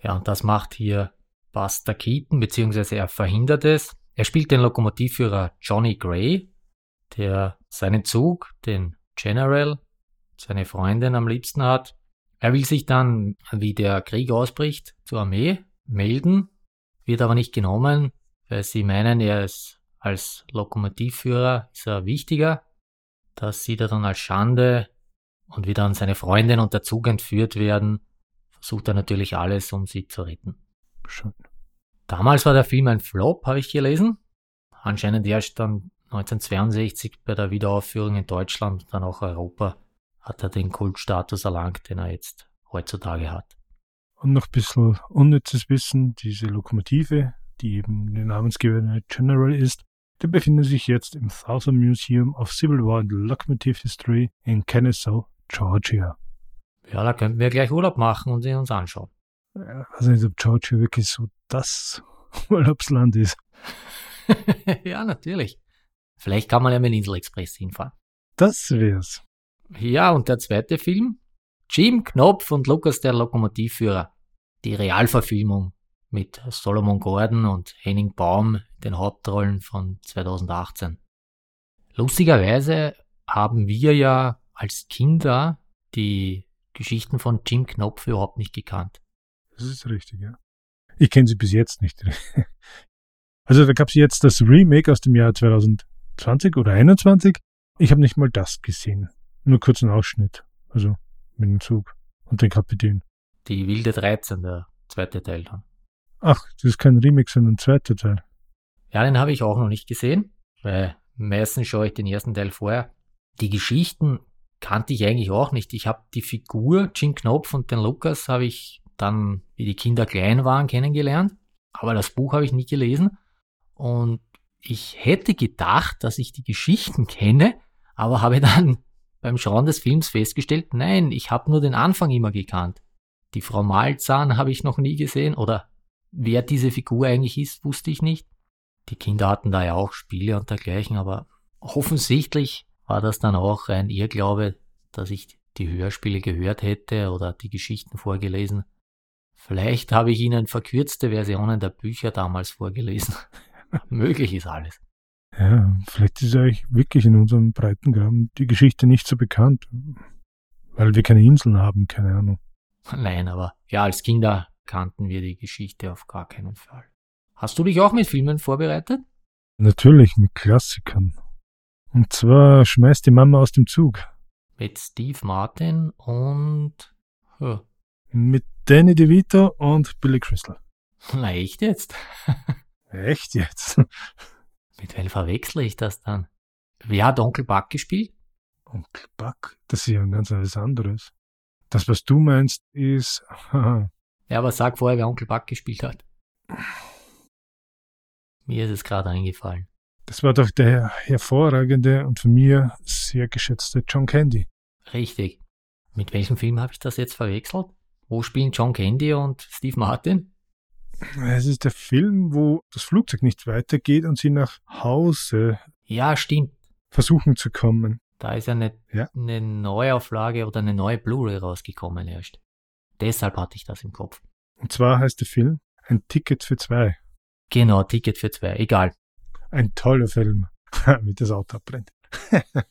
Ja, und das macht hier Buster Keaton, beziehungsweise er verhindert es. Er spielt den Lokomotivführer Johnny Gray, der seinen Zug, den General, seine Freundin am liebsten hat. Er will sich dann, wie der Krieg ausbricht, zur Armee melden, wird aber nicht genommen, weil sie meinen, er ist als Lokomotivführer ist er wichtiger. Das sieht er dann als Schande und wie dann seine Freundin und der Zug entführt werden, versucht er natürlich alles, um sie zu retten. Schön. Damals war der Film ein Flop, habe ich gelesen. Anscheinend erst dann 1962 bei der Wiederaufführung in Deutschland und dann auch Europa hat er den Kultstatus erlangt, den er jetzt heutzutage hat. Und noch ein bisschen unnützes Wissen, diese Lokomotive, die eben der Namensgeber General ist, die befindet sich jetzt im Southern Museum of Civil War and Locomotive History in Kennesaw, Georgia. Ja, da könnten wir gleich Urlaub machen und sie uns anschauen. Ja, ich weiß nicht, ob Georgia wirklich so das Urlaubsland ist. ja, natürlich. Vielleicht kann man ja mit dem Inselexpress hinfahren. Das wär's. Ja, und der zweite Film? Jim Knopf und Lukas der Lokomotivführer. Die Realverfilmung mit Solomon Gordon und Henning Baum in den Hauptrollen von 2018. Lustigerweise haben wir ja als Kinder die Geschichten von Jim Knopf überhaupt nicht gekannt. Das ist richtig, ja. Ich kenne sie bis jetzt nicht. Also da gab es jetzt das Remake aus dem Jahr 2020 oder 2021. Ich habe nicht mal das gesehen. Nur kurz einen Ausschnitt. Also mit dem Zug und den Kapitän. Die wilde 13, der zweite Teil dann. Ach, das ist kein Remake, sondern ein zweiter Teil. Ja, den habe ich auch noch nicht gesehen, weil Meistens schaue ich den ersten Teil vorher. Die Geschichten kannte ich eigentlich auch nicht. Ich habe die Figur, Jim Knopf und den Lukas, habe ich dann, wie die Kinder klein waren, kennengelernt. Aber das Buch habe ich nie gelesen. Und ich hätte gedacht, dass ich die Geschichten kenne, aber habe dann beim Schauen des Films festgestellt, nein, ich habe nur den Anfang immer gekannt. Die Frau Malzahn habe ich noch nie gesehen oder wer diese Figur eigentlich ist, wusste ich nicht. Die Kinder hatten da ja auch Spiele und dergleichen, aber offensichtlich war das dann auch ein Irrglaube, dass ich die Hörspiele gehört hätte oder die Geschichten vorgelesen. Vielleicht habe ich Ihnen verkürzte Versionen der Bücher damals vorgelesen. Möglich ist alles. Ja, vielleicht ist euch wirklich in unserem Breitengraben die Geschichte nicht so bekannt. Weil wir keine Inseln haben, keine Ahnung. Nein, aber ja, als Kinder kannten wir die Geschichte auf gar keinen Fall. Hast du dich auch mit Filmen vorbereitet? Natürlich, mit Klassikern. Und zwar schmeißt die Mama aus dem Zug. Mit Steve Martin und. Ja. Mit Danny DeVito und Billy Crystal. Na, echt jetzt? Echt jetzt? Mit wem verwechsle ich das dann? Wer hat Onkel Buck gespielt? Onkel Buck? Das ist ja ein ganz was anderes. Das, was du meinst, ist. ja, aber sag vorher, wer Onkel Buck gespielt hat. Mir ist es gerade eingefallen. Das war doch der hervorragende und von mir sehr geschätzte John Candy. Richtig. Mit welchem Film habe ich das jetzt verwechselt? Wo spielen John Candy und Steve Martin? Es ist der Film, wo das Flugzeug nicht weitergeht und sie nach Hause. Ja, stimmt. Versuchen zu kommen. Da ist ja eine, ja. eine Neuauflage oder eine neue Blu-ray rausgekommen erst. Deshalb hatte ich das im Kopf. Und zwar heißt der Film Ein Ticket für zwei. Genau, Ticket für zwei, egal. Ein toller Film, wie das Auto abbrennt.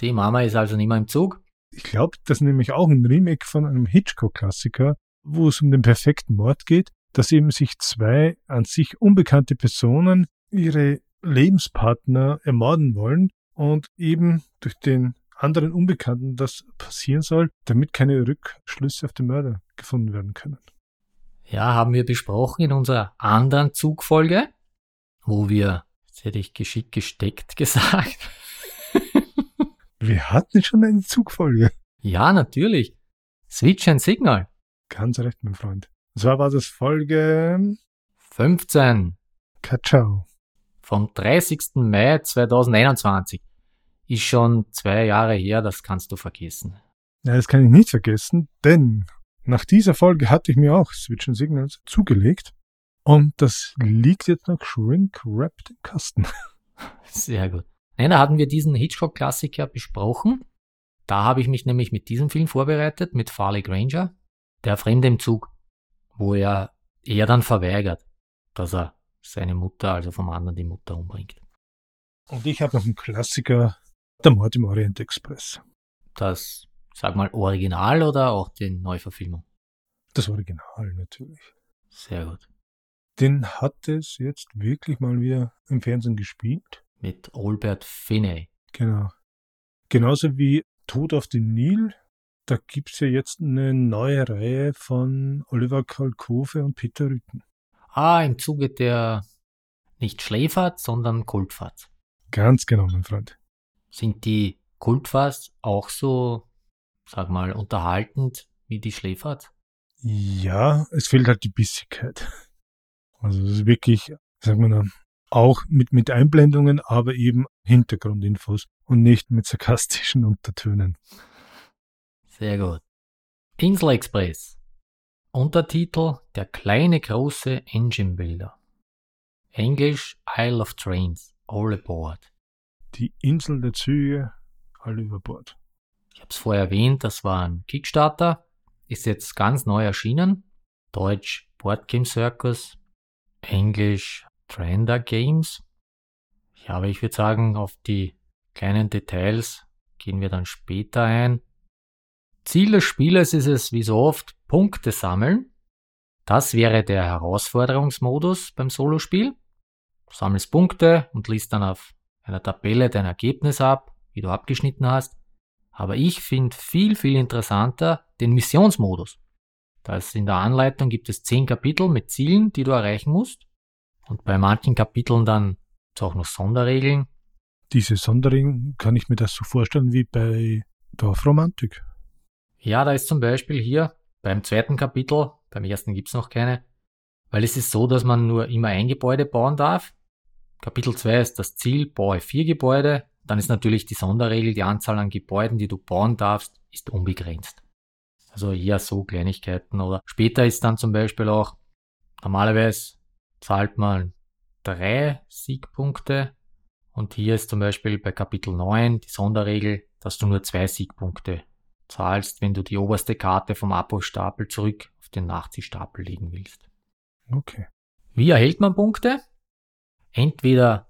Die Mama ist also nicht mehr im Zug. Ich glaube, das ist nämlich auch ein Remake von einem Hitchcock-Klassiker, wo es um den perfekten Mord geht dass eben sich zwei an sich unbekannte Personen ihre Lebenspartner ermorden wollen und eben durch den anderen Unbekannten das passieren soll, damit keine Rückschlüsse auf den Mörder gefunden werden können. Ja, haben wir besprochen in unserer anderen Zugfolge, wo wir, jetzt hätte ich geschickt gesteckt gesagt. wir hatten schon eine Zugfolge. Ja, natürlich. Switch and Signal. Ganz recht, mein Freund. Und zwar war das Folge 15. Kachau. Vom 30. Mai 2021. Ist schon zwei Jahre her, das kannst du vergessen. Ja, das kann ich nicht vergessen, denn nach dieser Folge hatte ich mir auch Switch and Signals zugelegt. Und das liegt jetzt noch shrink-wrapped im Kasten. Sehr gut. Nein, da hatten wir diesen Hitchcock-Klassiker besprochen. Da habe ich mich nämlich mit diesem Film vorbereitet, mit Farley Granger, Der Fremde im Zug wo er er dann verweigert, dass er seine Mutter, also vom anderen die Mutter umbringt. Und ich habe noch einen Klassiker, Der Mord im Orient Express. Das, sag mal, Original oder auch die Neuverfilmung? Das Original natürlich. Sehr gut. Den hat es jetzt wirklich mal wieder im Fernsehen gespielt. Mit Albert Finney. Genau. Genauso wie Tod auf dem Nil da gibt es ja jetzt eine neue Reihe von Oliver Kalkofe und Peter Rütten. Ah, im Zuge der nicht Schläfert, sondern Kultfahrt. Ganz genau, mein Freund. Sind die Kultfahrts auch so, sag mal, unterhaltend wie die Schläfert? Ja, es fehlt halt die Bissigkeit. Also es ist wirklich, sagen wir mal, auch mit, mit Einblendungen, aber eben Hintergrundinfos und nicht mit sarkastischen Untertönen. Sehr gut. Insel Express. Untertitel Der kleine große Engine Builder. Englisch Isle of Trains. All aboard. Die Insel der Züge, alle über Bord. Ich habe es vorher erwähnt, das war ein Kickstarter. Ist jetzt ganz neu erschienen. Deutsch Board Game Circus. Englisch Trender Games. Ja, aber ich würde sagen, auf die kleinen Details gehen wir dann später ein. Ziel des Spieles ist es, wie so oft, Punkte sammeln. Das wäre der Herausforderungsmodus beim Solospiel. Du sammelst Punkte und liest dann auf einer Tabelle dein Ergebnis ab, wie du abgeschnitten hast. Aber ich finde viel, viel interessanter den Missionsmodus. Da ist in der Anleitung gibt es zehn Kapitel mit Zielen, die du erreichen musst. Und bei manchen Kapiteln dann auch noch Sonderregeln. diese Sonderregeln, kann ich mir das so vorstellen wie bei Dorfromantik? Ja, da ist zum Beispiel hier beim zweiten Kapitel, beim ersten gibt's noch keine, weil es ist so, dass man nur immer ein Gebäude bauen darf. Kapitel 2 ist das Ziel, baue vier Gebäude. Dann ist natürlich die Sonderregel, die Anzahl an Gebäuden, die du bauen darfst, ist unbegrenzt. Also eher so Kleinigkeiten. Oder später ist dann zum Beispiel auch, normalerweise zahlt man drei Siegpunkte. Und hier ist zum Beispiel bei Kapitel 9 die Sonderregel, dass du nur zwei Siegpunkte zahlst, wenn du die oberste Karte vom Abbruchstapel zurück auf den Nachziehstapel legen willst. Okay. Wie erhält man Punkte? Entweder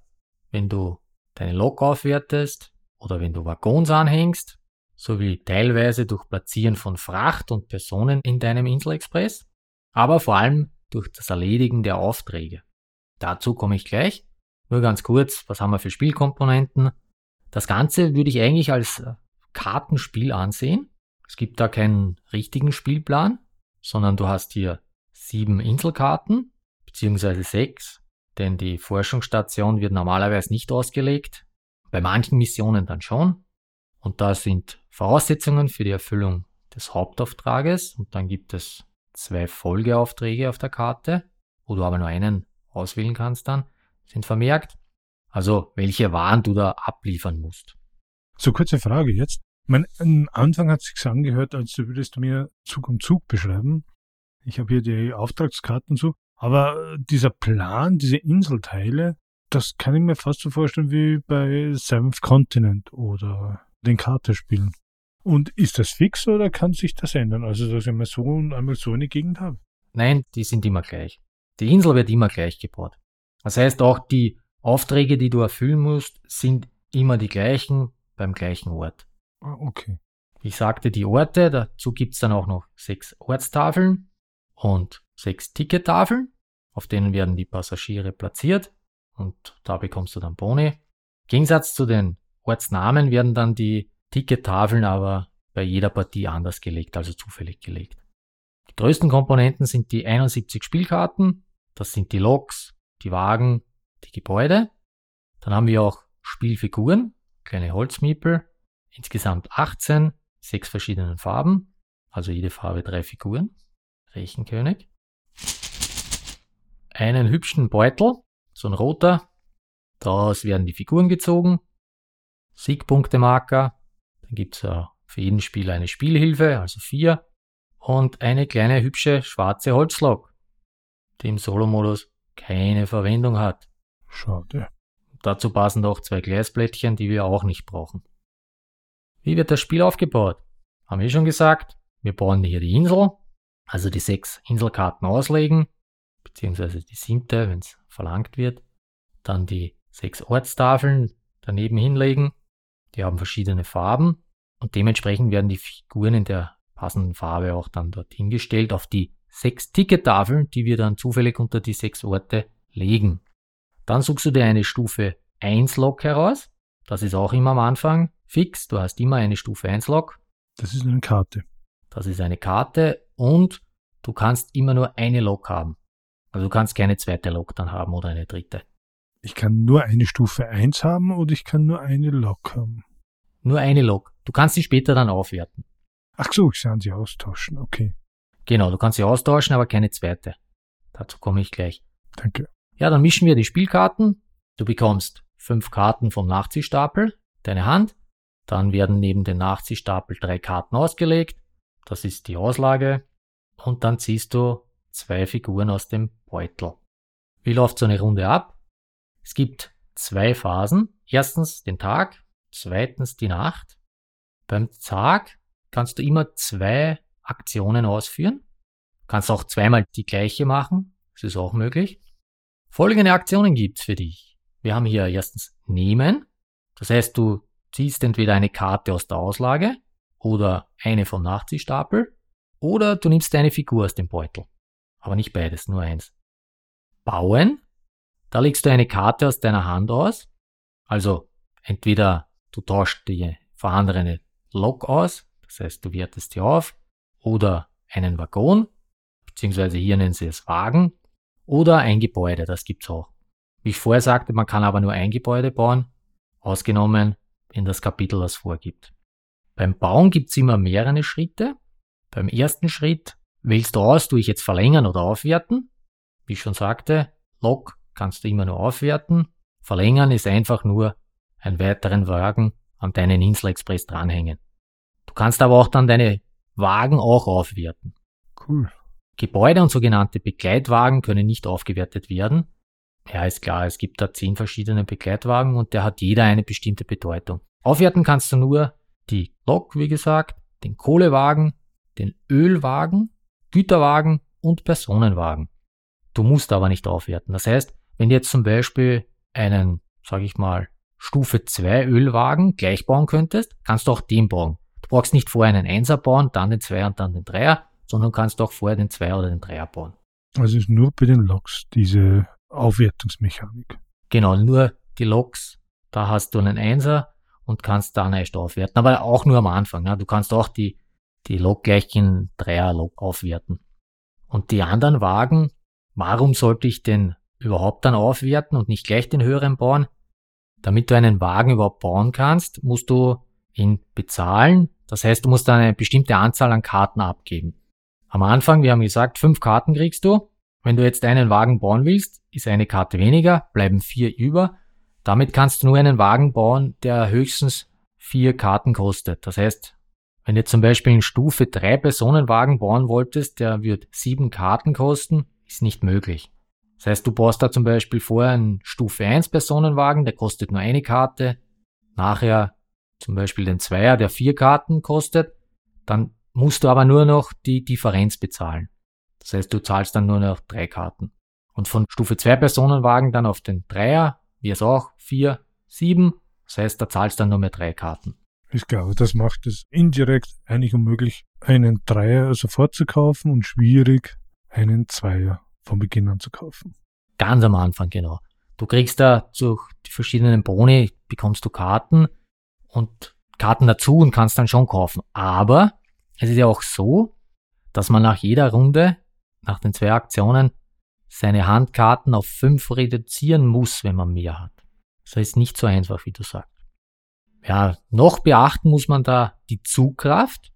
wenn du deine Lok aufwertest oder wenn du Waggons anhängst, sowie teilweise durch Platzieren von Fracht und Personen in deinem Inselexpress, aber vor allem durch das Erledigen der Aufträge. Dazu komme ich gleich. Nur ganz kurz, was haben wir für Spielkomponenten? Das Ganze würde ich eigentlich als Kartenspiel ansehen. Es gibt da keinen richtigen Spielplan, sondern du hast hier sieben Inselkarten, beziehungsweise sechs, denn die Forschungsstation wird normalerweise nicht ausgelegt, bei manchen Missionen dann schon. Und da sind Voraussetzungen für die Erfüllung des Hauptauftrages und dann gibt es zwei Folgeaufträge auf der Karte, wo du aber nur einen auswählen kannst dann, sind vermerkt. Also welche Waren du da abliefern musst. So kurze Frage jetzt. Mein, am Anfang hat es sich angehört, als würdest du mir Zug um Zug beschreiben. Ich habe hier die Auftragskarten so. Aber dieser Plan, diese Inselteile, das kann ich mir fast so vorstellen wie bei Seventh Continent oder den Kartenspielen. Und ist das fix oder kann sich das ändern? Also, dass ich mal so und einmal so eine Gegend habe? Nein, die sind immer gleich. Die Insel wird immer gleich gebaut. Das heißt, auch die Aufträge, die du erfüllen musst, sind immer die gleichen beim gleichen Ort. Ah, okay. Ich sagte die Orte, dazu gibt's dann auch noch sechs Ortstafeln und sechs Tickettafeln, auf denen werden die Passagiere platziert und da bekommst du dann Boni. Im Gegensatz zu den Ortsnamen werden dann die Tickettafeln aber bei jeder Partie anders gelegt, also zufällig gelegt. Die größten Komponenten sind die 71 Spielkarten, das sind die Loks, die Wagen, die Gebäude. Dann haben wir auch Spielfiguren, kleine Holzmiepel, insgesamt 18, sechs verschiedenen Farben, also jede Farbe drei Figuren. Rechenkönig. Einen hübschen Beutel, so ein roter, daraus werden die Figuren gezogen. Siegpunktemarker, dann gibt's ja für jeden Spieler eine Spielhilfe, also vier. Und eine kleine hübsche schwarze Holzlok, die im Solo-Modus keine Verwendung hat. Schade. Dazu passen auch zwei Gleisblättchen, die wir auch nicht brauchen. Wie wird das Spiel aufgebaut? Haben wir schon gesagt, wir bauen hier die Insel, also die sechs Inselkarten auslegen, beziehungsweise die siebte, wenn es verlangt wird. Dann die sechs Ortstafeln daneben hinlegen. Die haben verschiedene Farben und dementsprechend werden die Figuren in der passenden Farbe auch dann dorthin gestellt auf die sechs Tickettafeln, die wir dann zufällig unter die sechs Orte legen. Dann suchst du dir eine Stufe 1 Lok heraus. Das ist auch immer am Anfang fix. Du hast immer eine Stufe 1 Lok. Das ist eine Karte. Das ist eine Karte und du kannst immer nur eine Lok haben. Also du kannst keine zweite Lok dann haben oder eine dritte. Ich kann nur eine Stufe 1 haben oder ich kann nur eine Lok haben. Nur eine Lok. Du kannst sie später dann aufwerten. Ach so, ich kann sie austauschen, okay. Genau, du kannst sie austauschen, aber keine zweite. Dazu komme ich gleich. Danke. Ja, dann mischen wir die Spielkarten. Du bekommst fünf Karten vom Nachziehstapel, deine Hand. Dann werden neben den Nachziehstapel drei Karten ausgelegt. Das ist die Auslage. Und dann ziehst du zwei Figuren aus dem Beutel. Wie läuft so eine Runde ab? Es gibt zwei Phasen. Erstens den Tag, zweitens die Nacht. Beim Tag kannst du immer zwei Aktionen ausführen. Kannst auch zweimal die gleiche machen. Das ist auch möglich. Folgende Aktionen gibt's für dich. Wir haben hier erstens nehmen. Das heißt, du ziehst entweder eine Karte aus der Auslage oder eine vom Nachziehstapel oder du nimmst eine Figur aus dem Beutel. Aber nicht beides, nur eins. Bauen. Da legst du eine Karte aus deiner Hand aus. Also entweder du tauschst die vorhandene Lok aus, das heißt du wertest sie auf, oder einen Waggon, beziehungsweise hier nennen sie es Wagen, oder ein Gebäude, das gibt's auch. Wie ich vorher sagte, man kann aber nur ein Gebäude bauen, ausgenommen, wenn das Kapitel das vorgibt. Beim Bauen gibt's immer mehrere Schritte. Beim ersten Schritt wählst du aus, tue ich jetzt verlängern oder aufwerten. Wie ich schon sagte, Lok kannst du immer nur aufwerten. Verlängern ist einfach nur einen weiteren Wagen an deinen Insel Express dranhängen. Du kannst aber auch dann deine Wagen auch aufwerten. Cool. Gebäude und sogenannte Begleitwagen können nicht aufgewertet werden. Ja, ist klar, es gibt da zehn verschiedene Begleitwagen und der hat jeder eine bestimmte Bedeutung. Aufwerten kannst du nur die Lok, wie gesagt, den Kohlewagen, den Ölwagen, Güterwagen und Personenwagen. Du musst aber nicht aufwerten. Das heißt, wenn du jetzt zum Beispiel einen, sag ich mal, Stufe 2 Ölwagen gleich bauen könntest, kannst du auch den bauen. Du brauchst nicht vorher einen Einser bauen, dann den Zweier und dann den Dreier, sondern kannst auch vorher den Zweier oder den Dreier bauen. Also ist nur bei den Loks diese Aufwertungsmechanik. Genau, nur die Loks, da hast du einen Einser und kannst dann erst aufwerten. Aber auch nur am Anfang. Ja. Du kannst auch die, die Lok gleich in Dreier-Lok aufwerten. Und die anderen Wagen, warum sollte ich den überhaupt dann aufwerten und nicht gleich den höheren bauen? Damit du einen Wagen überhaupt bauen kannst, musst du ihn bezahlen. Das heißt, du musst dann eine bestimmte Anzahl an Karten abgeben. Am Anfang, wir haben gesagt, fünf Karten kriegst du. Wenn du jetzt einen Wagen bauen willst, ist eine Karte weniger, bleiben vier über. Damit kannst du nur einen Wagen bauen, der höchstens vier Karten kostet. Das heißt, wenn du zum Beispiel einen Stufe 3 Personenwagen bauen wolltest, der wird sieben Karten kosten, ist nicht möglich. Das heißt, du baust da zum Beispiel vorher einen Stufe 1 Personenwagen, der kostet nur eine Karte. Nachher zum Beispiel den Zweier, der vier Karten kostet. Dann musst du aber nur noch die Differenz bezahlen. Das heißt, du zahlst dann nur noch drei Karten. Und von Stufe 2 Personenwagen dann auf den Dreier, wie es auch, vier, sieben. Das heißt, da zahlst dann nur mehr drei Karten. Ich glaube, das macht es indirekt eigentlich unmöglich, einen Dreier sofort zu kaufen und schwierig, einen Zweier von Beginn an zu kaufen. Ganz am Anfang, genau. Du kriegst da durch die verschiedenen Boni, bekommst du Karten und Karten dazu und kannst dann schon kaufen. Aber es ist ja auch so, dass man nach jeder Runde, nach den zwei Aktionen, seine Handkarten auf fünf reduzieren muss, wenn man mehr hat. Das ist nicht so einfach, wie du sagst. Ja, noch beachten muss man da die Zugkraft.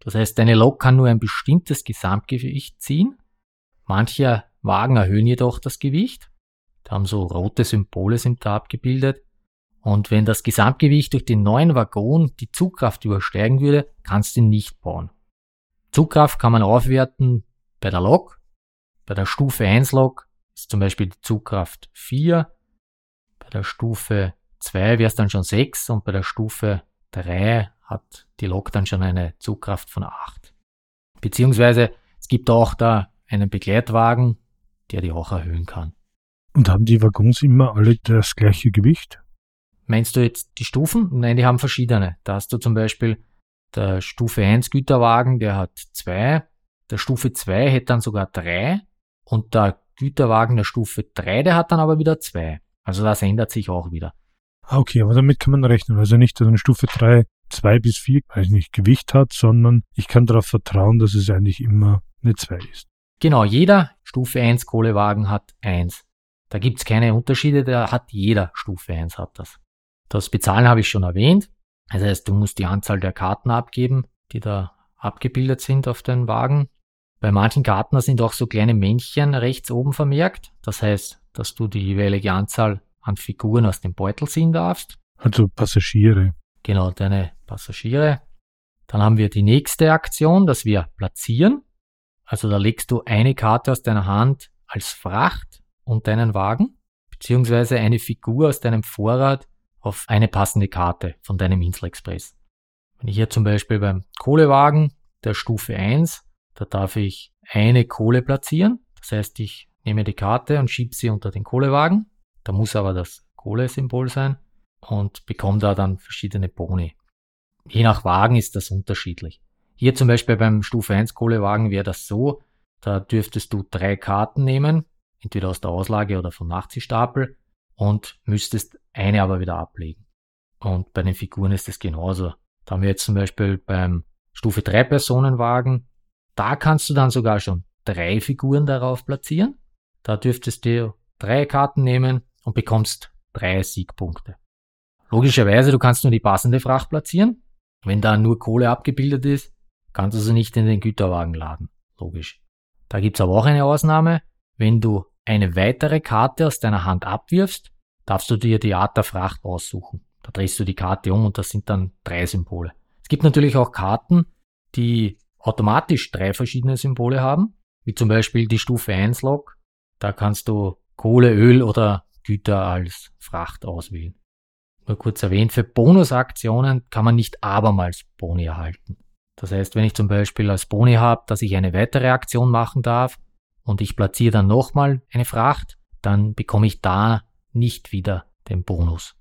Das heißt, deine Lok kann nur ein bestimmtes Gesamtgewicht ziehen. Manche Wagen erhöhen jedoch das Gewicht. Da haben so rote Symbole sind da abgebildet. Und wenn das Gesamtgewicht durch den neuen Waggon die Zugkraft übersteigen würde, kannst du ihn nicht bauen. Zugkraft kann man aufwerten bei der Lok. Bei der Stufe 1 Lok ist zum Beispiel die Zugkraft 4. Bei der Stufe 2 wäre es dann schon 6 und bei der Stufe 3 hat die Lok dann schon eine Zugkraft von 8. Beziehungsweise es gibt auch da einen Begleitwagen, der die auch erhöhen kann. Und haben die Waggons immer alle das gleiche Gewicht? Meinst du jetzt die Stufen? Nein, die haben verschiedene. Da hast du zum Beispiel der Stufe 1 Güterwagen, der hat 2. Der Stufe 2 hätte dann sogar 3. Und der Güterwagen der Stufe 3, der hat dann aber wieder 2. Also das ändert sich auch wieder. Ah, okay, aber damit kann man rechnen. Also nicht, dass eine Stufe 3 2 bis 4, weiß nicht, Gewicht hat, sondern ich kann darauf vertrauen, dass es eigentlich immer eine 2 ist. Genau, jeder Stufe 1 Kohlewagen hat 1. Da gibt's keine Unterschiede, da hat jeder Stufe 1 hat das. Das Bezahlen habe ich schon erwähnt. Das heißt, du musst die Anzahl der Karten abgeben, die da abgebildet sind auf den Wagen. Bei manchen Karten sind auch so kleine Männchen rechts oben vermerkt. Das heißt, dass du die jeweilige Anzahl an Figuren aus dem Beutel ziehen darfst. Also Passagiere. Genau, deine Passagiere. Dann haben wir die nächste Aktion, dass wir platzieren. Also da legst du eine Karte aus deiner Hand als Fracht und deinen Wagen, beziehungsweise eine Figur aus deinem Vorrat auf eine passende Karte von deinem Inselexpress. Wenn ich hier zum Beispiel beim Kohlewagen der Stufe 1, da darf ich eine Kohle platzieren. Das heißt, ich nehme die Karte und schiebe sie unter den Kohlewagen. Da muss aber das Kohle-Symbol sein und bekomme da dann verschiedene Boni. Je nach Wagen ist das unterschiedlich. Hier zum Beispiel beim Stufe 1 Kohlewagen wäre das so, da dürftest du drei Karten nehmen, entweder aus der Auslage oder vom Nachziehstapel und müsstest eine aber wieder ablegen. Und bei den Figuren ist es genauso. Da haben wir jetzt zum Beispiel beim Stufe 3 Personenwagen, da kannst du dann sogar schon drei Figuren darauf platzieren. Da dürftest du drei Karten nehmen und bekommst drei Siegpunkte. Logischerweise, du kannst nur die passende Fracht platzieren. Wenn da nur Kohle abgebildet ist, kannst du sie nicht in den Güterwagen laden. Logisch. Da gibt's aber auch eine Ausnahme. Wenn du eine weitere Karte aus deiner Hand abwirfst, darfst du dir die Art der Fracht aussuchen. Da drehst du die Karte um und das sind dann drei Symbole. Es gibt natürlich auch Karten, die automatisch drei verschiedene Symbole haben, wie zum Beispiel die Stufe 1 Log. Da kannst du Kohle, Öl oder Güter als Fracht auswählen. Nur kurz erwähnt, für Bonusaktionen kann man nicht abermals Boni erhalten. Das heißt, wenn ich zum Beispiel als Boni habe, dass ich eine weitere Aktion machen darf und ich platziere dann nochmal eine Fracht, dann bekomme ich da nicht wieder den Bonus.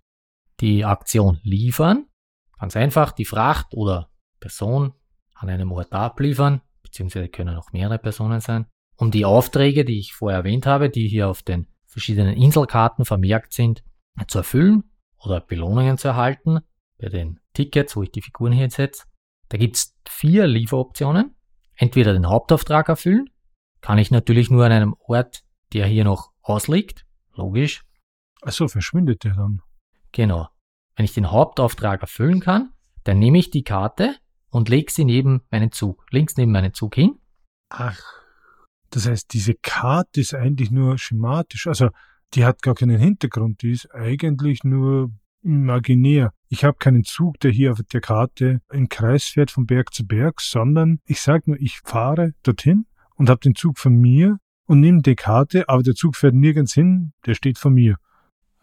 Die Aktion liefern, ganz einfach die Fracht oder Person an einem Ort abliefern, beziehungsweise können auch mehrere Personen sein, um die Aufträge, die ich vorher erwähnt habe, die hier auf den verschiedenen Inselkarten vermerkt sind, zu erfüllen oder Belohnungen zu erhalten bei den Tickets, wo ich die Figuren hier setze. Da gibt's vier Lieferoptionen. Entweder den Hauptauftrag erfüllen, kann ich natürlich nur an einem Ort, der hier noch ausliegt, logisch. Also verschwindet der dann. Genau. Wenn ich den Hauptauftrag erfüllen kann, dann nehme ich die Karte und lege sie neben meinen Zug, links neben meinen Zug hin. Ach, das heißt, diese Karte ist eigentlich nur schematisch. Also die hat gar keinen Hintergrund, die ist eigentlich nur imaginär. Ich habe keinen Zug, der hier auf der Karte im Kreis fährt von Berg zu Berg, sondern ich sage nur, ich fahre dorthin und habe den Zug von mir und nehme die Karte, aber der Zug fährt nirgends hin, der steht vor mir.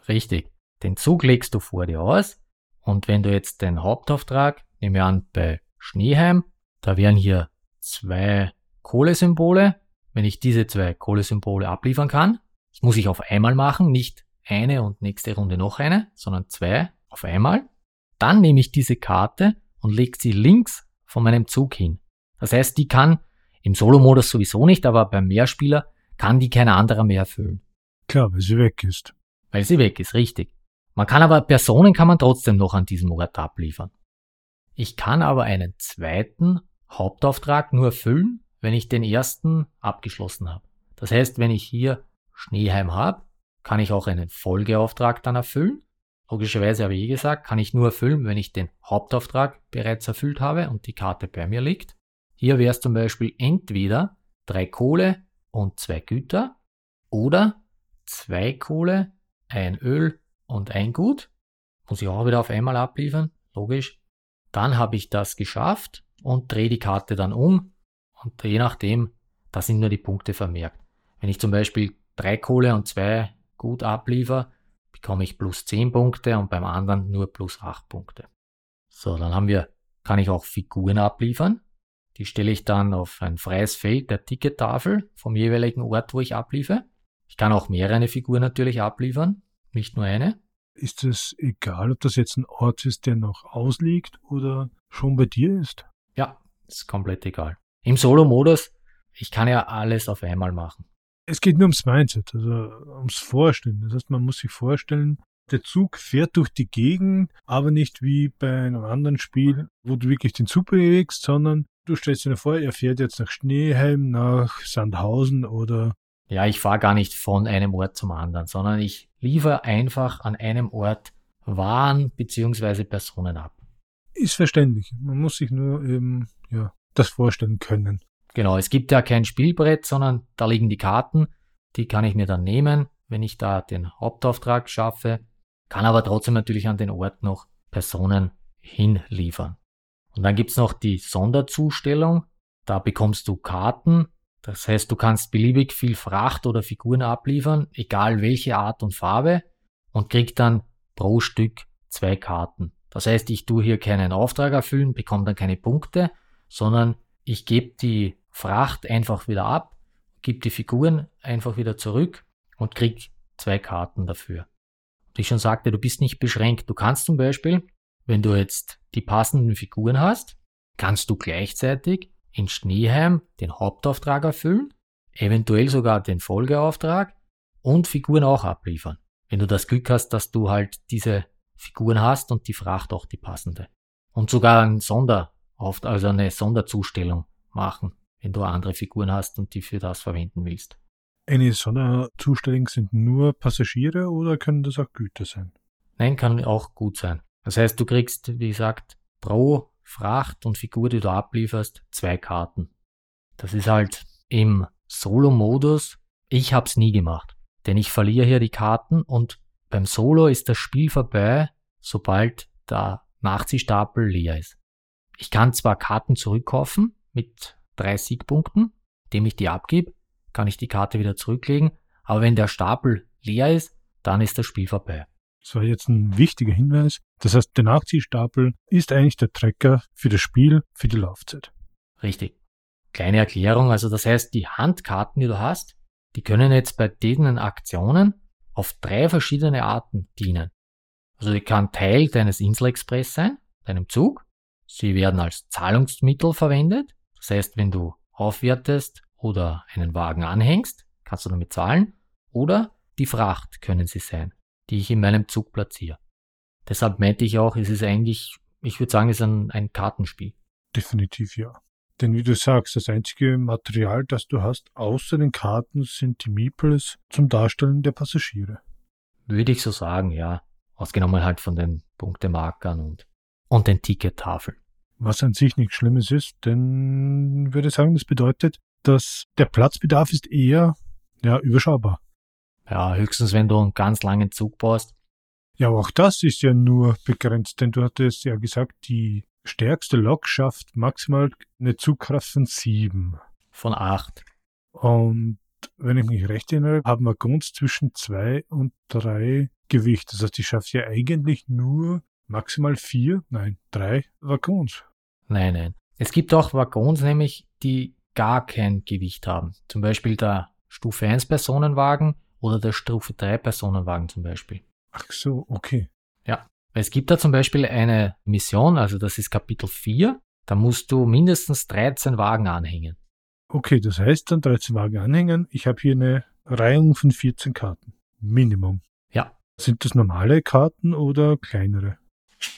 Richtig. Den Zug legst du vor dir aus und wenn du jetzt den Hauptauftrag, nehmen wir an bei Schneeheim, da wären hier zwei Kohlesymbole. Wenn ich diese zwei Kohlesymbole abliefern kann, das muss ich auf einmal machen, nicht eine und nächste Runde noch eine, sondern zwei auf einmal. Dann nehme ich diese Karte und lege sie links von meinem Zug hin. Das heißt, die kann im Solo-Modus sowieso nicht, aber beim Mehrspieler kann die kein anderer mehr erfüllen. Klar, weil sie weg ist. Weil sie weg ist, richtig. Man kann aber Personen kann man trotzdem noch an diesem Ort abliefern. Ich kann aber einen zweiten Hauptauftrag nur erfüllen, wenn ich den ersten abgeschlossen habe. Das heißt, wenn ich hier Schneeheim habe, kann ich auch einen Folgeauftrag dann erfüllen. Logischerweise habe ich eh gesagt, kann ich nur erfüllen, wenn ich den Hauptauftrag bereits erfüllt habe und die Karte bei mir liegt. Hier wäre es zum Beispiel entweder drei Kohle und zwei Güter oder zwei Kohle, ein Öl und ein Gut. Muss ich auch wieder auf einmal abliefern, logisch. Dann habe ich das geschafft und drehe die Karte dann um und je nachdem, da sind nur die Punkte vermerkt. Wenn ich zum Beispiel drei Kohle und zwei gut abliefer, bekomme ich plus 10 Punkte und beim anderen nur plus 8 Punkte. So, dann haben wir, kann ich auch Figuren abliefern. Die stelle ich dann auf ein freies Feld der Tickettafel vom jeweiligen Ort, wo ich abliefe. Ich kann auch mehrere Figuren natürlich abliefern, nicht nur eine. Ist es egal, ob das jetzt ein Ort ist, der noch ausliegt oder schon bei dir ist? Ja, ist komplett egal. Im Solo-Modus, ich kann ja alles auf einmal machen es geht nur ums Mindset, also ums Vorstellen. Das heißt, man muss sich vorstellen, der Zug fährt durch die Gegend, aber nicht wie bei einem anderen Spiel, wo du wirklich den Zug bewegst, sondern du stellst dir vor, er fährt jetzt nach Schneeheim, nach Sandhausen oder. Ja, ich fahre gar nicht von einem Ort zum anderen, sondern ich liefere einfach an einem Ort Waren bzw. Personen ab. Ist verständlich. Man muss sich nur eben, ja, das vorstellen können. Genau, es gibt ja kein Spielbrett, sondern da liegen die Karten. Die kann ich mir dann nehmen, wenn ich da den Hauptauftrag schaffe. Kann aber trotzdem natürlich an den Ort noch Personen hinliefern. Und dann gibt's noch die Sonderzustellung. Da bekommst du Karten. Das heißt, du kannst beliebig viel Fracht oder Figuren abliefern, egal welche Art und Farbe, und krieg dann pro Stück zwei Karten. Das heißt, ich tue hier keinen Auftrag erfüllen, bekomme dann keine Punkte, sondern ich gebe die Fracht einfach wieder ab, gib die Figuren einfach wieder zurück und krieg zwei Karten dafür. Und ich schon sagte, du bist nicht beschränkt. Du kannst zum Beispiel, wenn du jetzt die passenden Figuren hast, kannst du gleichzeitig in Schneeheim den Hauptauftrag erfüllen, eventuell sogar den Folgeauftrag und Figuren auch abliefern. Wenn du das Glück hast, dass du halt diese Figuren hast und die Fracht auch die passende. Und sogar ein Sonder, also eine Sonderzustellung machen wenn du andere Figuren hast und die für das verwenden willst. Eine Sonderzustellung sind nur Passagiere oder können das auch Güter sein? Nein, kann auch gut sein. Das heißt, du kriegst, wie gesagt, pro Fracht und Figur, die du ablieferst, zwei Karten. Das ist halt im Solo-Modus. Ich hab's nie gemacht. Denn ich verliere hier die Karten und beim Solo ist das Spiel vorbei, sobald der Nachziehstapel leer ist. Ich kann zwar Karten zurückkaufen mit drei Siegpunkten, indem ich die abgebe, kann ich die Karte wieder zurücklegen, aber wenn der Stapel leer ist, dann ist das Spiel vorbei. Das war jetzt ein wichtiger Hinweis. Das heißt, der Nachziehstapel ist eigentlich der Trecker für das Spiel, für die Laufzeit. Richtig. Kleine Erklärung, also das heißt, die Handkarten, die du hast, die können jetzt bei diesen Aktionen auf drei verschiedene Arten dienen. Also die kann Teil deines Inselexpress sein, deinem Zug. Sie werden als Zahlungsmittel verwendet. Das heißt, wenn du aufwertest oder einen Wagen anhängst, kannst du damit zahlen. Oder die Fracht können sie sein, die ich in meinem Zug platziere. Deshalb meinte ich auch, es ist eigentlich, ich würde sagen, es ist ein, ein Kartenspiel. Definitiv ja. Denn wie du sagst, das einzige Material, das du hast, außer den Karten, sind die Meeples zum Darstellen der Passagiere. Würde ich so sagen, ja. Ausgenommen halt von den Punktemarkern und, und den Tickettafeln. Was an sich nichts Schlimmes ist, denn ich würde sagen, das bedeutet, dass der Platzbedarf ist eher ja, überschaubar. Ja, höchstens wenn du einen ganz langen Zug baust. Ja, aber auch das ist ja nur begrenzt, denn du hattest ja gesagt, die stärkste Lok schafft maximal eine Zugkraft von sieben. Von acht. Und wenn ich mich recht erinnere, haben Waggons zwischen zwei und drei Gewicht. Das heißt, ich schaffe ja eigentlich nur maximal vier, nein, drei Waggons. Nein, nein. Es gibt auch Waggons nämlich, die gar kein Gewicht haben. Zum Beispiel der Stufe 1 Personenwagen oder der Stufe 3 Personenwagen zum Beispiel. Ach so, okay. Ja. Es gibt da zum Beispiel eine Mission, also das ist Kapitel 4, da musst du mindestens 13 Wagen anhängen. Okay, das heißt dann 13 Wagen anhängen. Ich habe hier eine Reihung von 14 Karten. Minimum. Ja. Sind das normale Karten oder kleinere?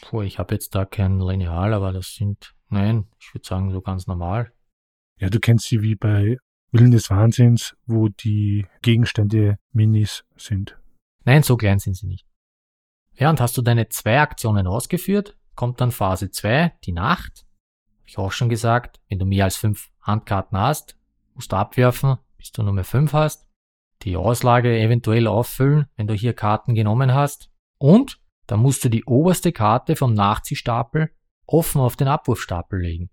Puh, ich habe jetzt da kein Lineal, aber das sind, nein, ich würde sagen so ganz normal. Ja, du kennst sie wie bei Willen des Wahnsinns, wo die Gegenstände Minis sind. Nein, so klein sind sie nicht. Ja, und hast du deine zwei Aktionen ausgeführt, kommt dann Phase 2, die Nacht. Hab ich auch schon gesagt, wenn du mehr als fünf Handkarten hast, musst du abwerfen, bis du nur mehr fünf hast. Die Auslage eventuell auffüllen, wenn du hier Karten genommen hast. Und dann musst du die oberste Karte vom Nachziehstapel offen auf den Abwurfstapel legen.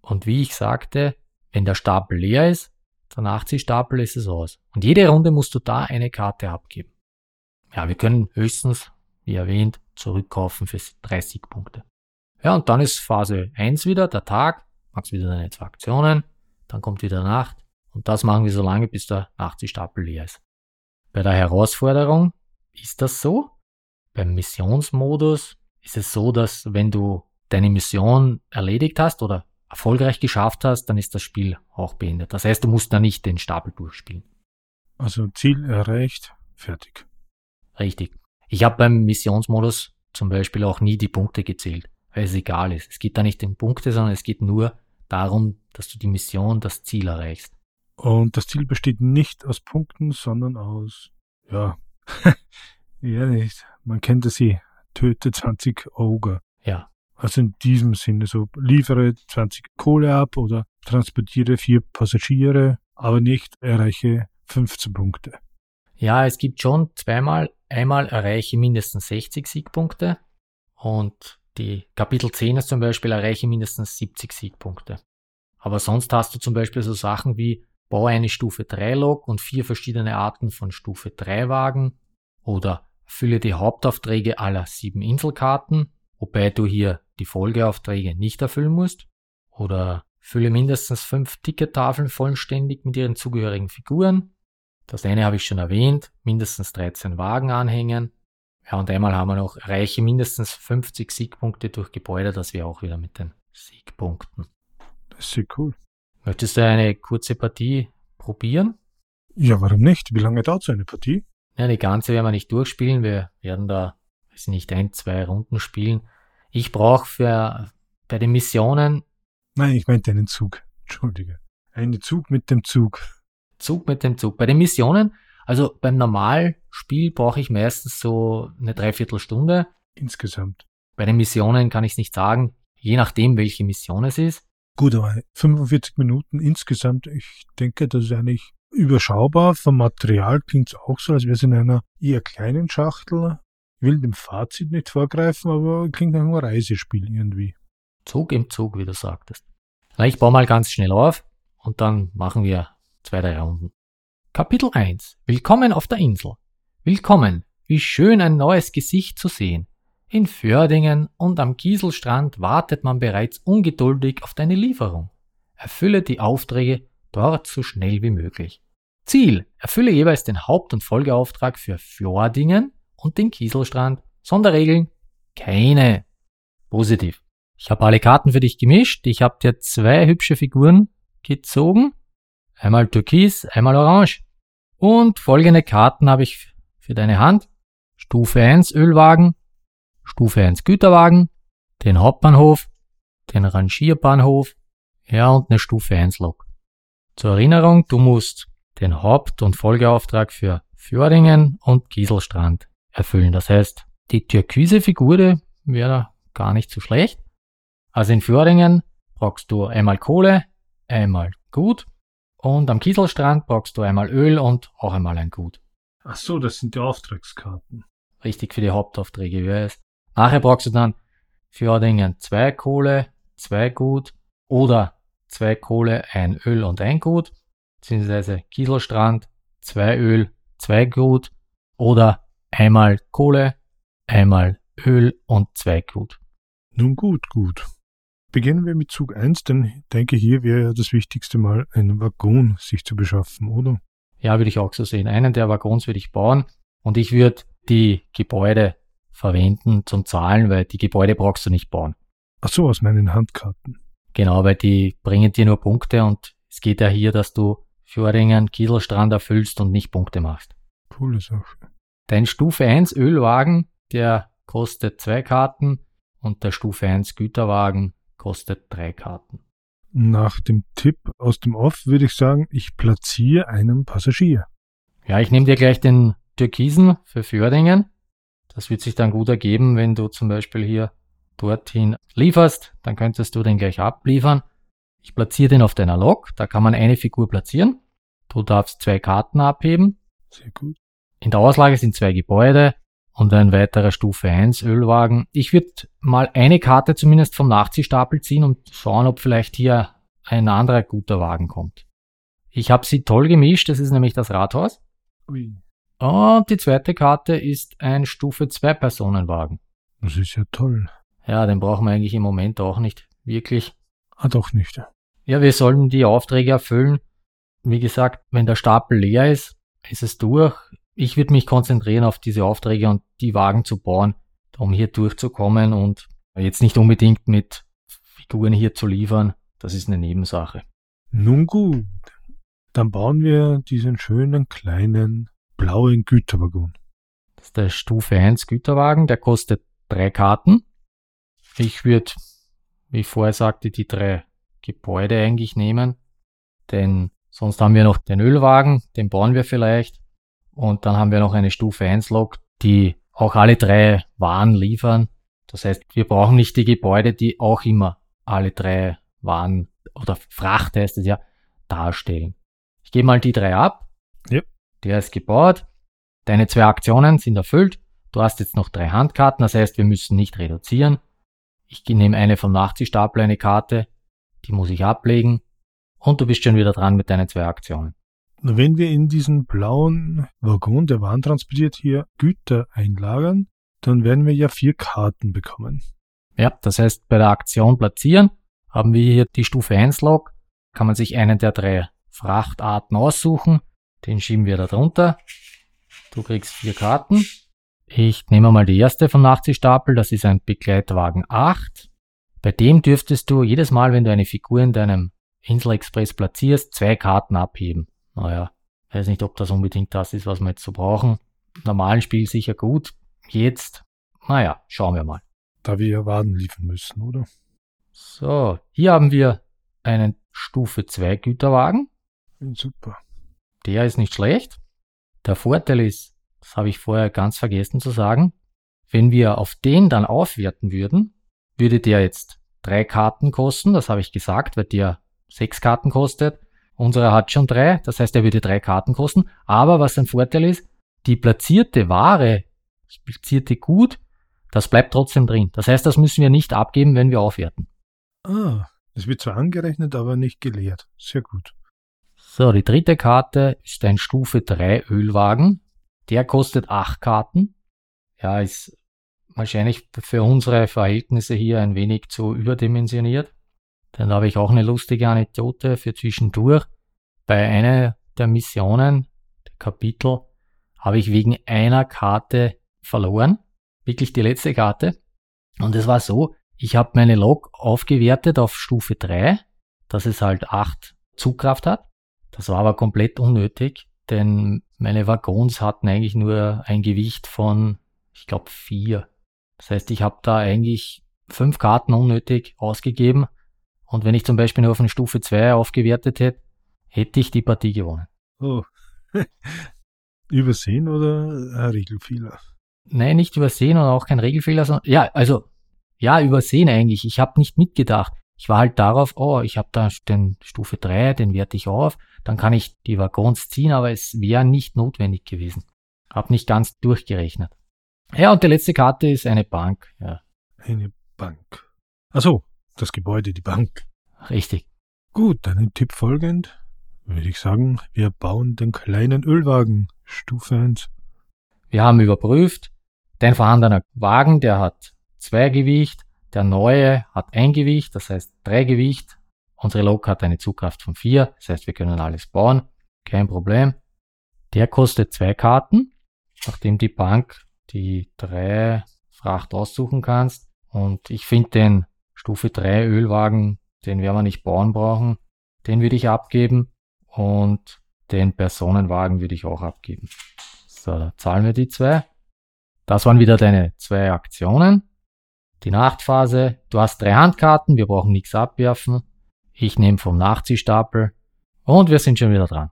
Und wie ich sagte, wenn der Stapel leer ist, der Nachziehstapel ist es aus. Und jede Runde musst du da eine Karte abgeben. Ja, wir können höchstens wie erwähnt, zurückkaufen für 30 Punkte. Ja, und dann ist Phase 1 wieder, der Tag, machst wieder deine zwei Aktionen, dann kommt wieder Nacht und das machen wir so lange, bis der Nachziehstapel leer ist. Bei der Herausforderung ist das so. Beim Missionsmodus ist es so, dass wenn du deine Mission erledigt hast oder erfolgreich geschafft hast, dann ist das Spiel auch beendet. Das heißt, du musst da nicht den Stapel durchspielen. Also Ziel erreicht, fertig. Richtig. Ich habe beim Missionsmodus zum Beispiel auch nie die Punkte gezählt, weil es egal ist. Es geht da nicht um Punkte, sondern es geht nur darum, dass du die Mission, das Ziel erreichst. Und das Ziel besteht nicht aus Punkten, sondern aus, ja, ja nicht. Man kennt es eh. Töte 20 Ogre. Ja. Also in diesem Sinne so, liefere 20 Kohle ab oder transportiere vier Passagiere, aber nicht erreiche 15 Punkte. Ja, es gibt schon zweimal Einmal erreiche mindestens 60 Siegpunkte und die Kapitel 10 ist zum Beispiel erreiche mindestens 70 Siegpunkte. Aber sonst hast du zum Beispiel so Sachen wie baue eine Stufe 3 Lok und vier verschiedene Arten von Stufe 3 Wagen oder fülle die Hauptaufträge aller sieben Inselkarten, wobei du hier die Folgeaufträge nicht erfüllen musst oder fülle mindestens fünf Tickettafeln vollständig mit ihren zugehörigen Figuren das eine habe ich schon erwähnt, mindestens 13 Wagen anhängen. Ja, und einmal haben wir noch, erreiche mindestens 50 Siegpunkte durch Gebäude, das wäre auch wieder mit den Siegpunkten. Das ist sehr cool. Möchtest du eine kurze Partie probieren? Ja, warum nicht? Wie lange dauert so eine Partie? Ja, die ganze werden wir nicht durchspielen. Wir werden da, weiß nicht, ein, zwei Runden spielen. Ich brauche für, bei den Missionen. Nein, ich meinte einen Zug. Entschuldige. Einen Zug mit dem Zug. Zug mit dem Zug. Bei den Missionen Also beim Normalspiel brauche ich meistens so eine Dreiviertelstunde. Insgesamt. Bei den Missionen kann ich es nicht sagen, je nachdem, welche Mission es ist. Gut, aber 45 Minuten insgesamt, ich denke, das ist eigentlich überschaubar. Vom Material klingt es auch so, als wäre es in einer eher kleinen Schachtel. Ich will dem Fazit nicht vorgreifen, aber klingt nach einem Reisespiel irgendwie. Zug im Zug, wie du sagtest. Na, ich baue mal ganz schnell auf und dann machen wir zwei, drei Runden. Kapitel 1. Willkommen auf der Insel. Willkommen. Wie schön ein neues Gesicht zu sehen. In Fördingen und am Kieselstrand wartet man bereits ungeduldig auf deine Lieferung. Erfülle die Aufträge dort so schnell wie möglich. Ziel. Erfülle jeweils den Haupt- und Folgeauftrag für Fjordingen und den Kieselstrand. Sonderregeln? Keine. Positiv. Ich habe alle Karten für dich gemischt. Ich habe dir zwei hübsche Figuren gezogen. Einmal Türkis, einmal Orange. Und folgende Karten habe ich für deine Hand. Stufe 1 Ölwagen, Stufe 1 Güterwagen, den Hauptbahnhof, den Rangierbahnhof, ja und eine Stufe 1 Lok. Zur Erinnerung, du musst den Haupt- und Folgeauftrag für Fördingen und Gieselstrand erfüllen. Das heißt, die türkise Figur wäre gar nicht so schlecht. Also in Fördingen brauchst du einmal Kohle, einmal Gut und am Kieselstrand brauchst du einmal Öl und auch einmal ein Gut. Ach so, das sind die Auftragskarten. Richtig für die Hauptaufträge, wie heißt. Nachher brauchst du dann für Dingen zwei Kohle, zwei Gut oder zwei Kohle, ein Öl und ein Gut, beziehungsweise Kieselstrand, zwei Öl, zwei Gut oder einmal Kohle, einmal Öl und zwei Gut. Nun gut, gut. Beginnen wir mit Zug 1, denn ich denke, hier wäre ja das Wichtigste mal einen Waggon sich zu beschaffen, oder? Ja, würde ich auch so sehen. Einen der Waggons würde ich bauen und ich würde die Gebäude verwenden zum Zahlen, weil die Gebäude brauchst du nicht bauen. Ach so, aus meinen Handkarten. Genau, weil die bringen dir nur Punkte und es geht ja hier, dass du Föhringen Kieselstrand erfüllst und nicht Punkte machst. Coole Sache. Dein Stufe 1 Ölwagen, der kostet zwei Karten und der Stufe 1 Güterwagen kostet drei Karten. Nach dem Tipp aus dem Off würde ich sagen, ich platziere einen Passagier. Ja, ich nehme dir gleich den Türkisen für Föhringen. Das wird sich dann gut ergeben, wenn du zum Beispiel hier dorthin lieferst, dann könntest du den gleich abliefern. Ich platziere den auf deiner Lok, da kann man eine Figur platzieren. Du darfst zwei Karten abheben. Sehr gut. In der Auslage sind zwei Gebäude und ein weiterer Stufe 1 Ölwagen. Ich würde mal eine Karte zumindest vom Nachziehstapel ziehen und schauen, ob vielleicht hier ein anderer guter Wagen kommt. Ich habe sie toll gemischt, das ist nämlich das Rathaus. Ui. Und die zweite Karte ist ein Stufe 2 Personenwagen. Das ist ja toll. Ja, den brauchen wir eigentlich im Moment auch nicht wirklich. Ah, doch nicht. Ja, wir sollen die Aufträge erfüllen. Wie gesagt, wenn der Stapel leer ist, ist es durch. Ich würde mich konzentrieren auf diese Aufträge und die Wagen zu bauen, um hier durchzukommen und jetzt nicht unbedingt mit Figuren hier zu liefern. Das ist eine Nebensache. Nun gut. Dann bauen wir diesen schönen kleinen blauen Güterwaggon. Das ist der Stufe 1 Güterwagen, der kostet drei Karten. Ich würde, wie ich vorher sagte, die drei Gebäude eigentlich nehmen, denn sonst haben wir noch den Ölwagen, den bauen wir vielleicht. Und dann haben wir noch eine Stufe 1 Lok, die auch alle drei Waren liefern. Das heißt, wir brauchen nicht die Gebäude, die auch immer alle drei Waren oder Fracht heißt es ja, darstellen. Ich gebe mal die drei ab. Ja. Der ist gebaut. Deine zwei Aktionen sind erfüllt. Du hast jetzt noch drei Handkarten, das heißt, wir müssen nicht reduzieren. Ich nehme eine vom Nachziehstapel, eine Karte, die muss ich ablegen und du bist schon wieder dran mit deinen zwei Aktionen. Wenn wir in diesen blauen Waggon, der Waren transportiert, hier Güter einlagern, dann werden wir ja vier Karten bekommen. Ja, das heißt, bei der Aktion platzieren haben wir hier die Stufe 1 Log, kann man sich einen der drei Frachtarten aussuchen, den schieben wir da drunter. Du kriegst vier Karten. Ich nehme mal die erste vom Nachziehstapel, das ist ein Begleitwagen 8. Bei dem dürftest du jedes Mal, wenn du eine Figur in deinem Insel Express platzierst, zwei Karten abheben. Naja, weiß nicht, ob das unbedingt das ist, was wir jetzt so brauchen. Im normalen Spiel sicher gut. Jetzt, naja, schauen wir mal. Da wir ja Waren liefern müssen, oder? So, hier haben wir einen Stufe 2 Güterwagen. Super. Der ist nicht schlecht. Der Vorteil ist, das habe ich vorher ganz vergessen zu sagen, wenn wir auf den dann aufwerten würden, würde der jetzt drei Karten kosten, das habe ich gesagt, weil der sechs Karten kostet. Unserer hat schon drei, das heißt, er würde drei Karten kosten. Aber was ein Vorteil ist, die platzierte Ware, das platzierte Gut, das bleibt trotzdem drin. Das heißt, das müssen wir nicht abgeben, wenn wir aufwerten. Ah, das wird zwar angerechnet, aber nicht geleert. Sehr gut. So, die dritte Karte ist ein Stufe 3 Ölwagen. Der kostet acht Karten. Ja, ist wahrscheinlich für unsere Verhältnisse hier ein wenig zu überdimensioniert. Dann habe ich auch eine lustige Anekdote für zwischendurch. Bei einer der Missionen, der Kapitel, habe ich wegen einer Karte verloren. Wirklich die letzte Karte. Und es war so, ich habe meine Lok aufgewertet auf Stufe 3, dass es halt 8 Zugkraft hat. Das war aber komplett unnötig, denn meine Waggons hatten eigentlich nur ein Gewicht von, ich glaube, 4. Das heißt, ich habe da eigentlich fünf Karten unnötig ausgegeben. Und wenn ich zum Beispiel nur auf eine Stufe 2 aufgewertet hätte, hätte ich die Partie gewonnen. Oh. Übersehen oder ein Regelfehler? Nein, nicht übersehen und auch kein Regelfehler, sondern ja, also ja, übersehen eigentlich. Ich habe nicht mitgedacht. Ich war halt darauf, oh, ich habe da den Stufe 3, den werte ich auf, dann kann ich die Waggons ziehen, aber es wäre nicht notwendig gewesen. Hab nicht ganz durchgerechnet. Ja, und die letzte Karte ist eine Bank. Ja. Eine Bank. Achso, das Gebäude, die Bank. Richtig. Gut, deinem Tipp folgend würde ich sagen, wir bauen den kleinen Ölwagen, Stufe 1. Wir haben überprüft, dein vorhandener Wagen, der hat zwei Gewicht, der neue hat ein Gewicht, das heißt drei Gewicht. Unsere Lok hat eine Zugkraft von vier, das heißt wir können alles bauen, kein Problem. Der kostet zwei Karten, nachdem die Bank die drei Fracht aussuchen kannst. Und ich finde den Stufe 3 Ölwagen, den werden wir nicht bauen brauchen. Den würde ich abgeben. Und den Personenwagen würde ich auch abgeben. So, da zahlen wir die zwei. Das waren wieder deine zwei Aktionen. Die Nachtphase. Du hast drei Handkarten, wir brauchen nichts abwerfen. Ich nehme vom Nachziehstapel. Und wir sind schon wieder dran.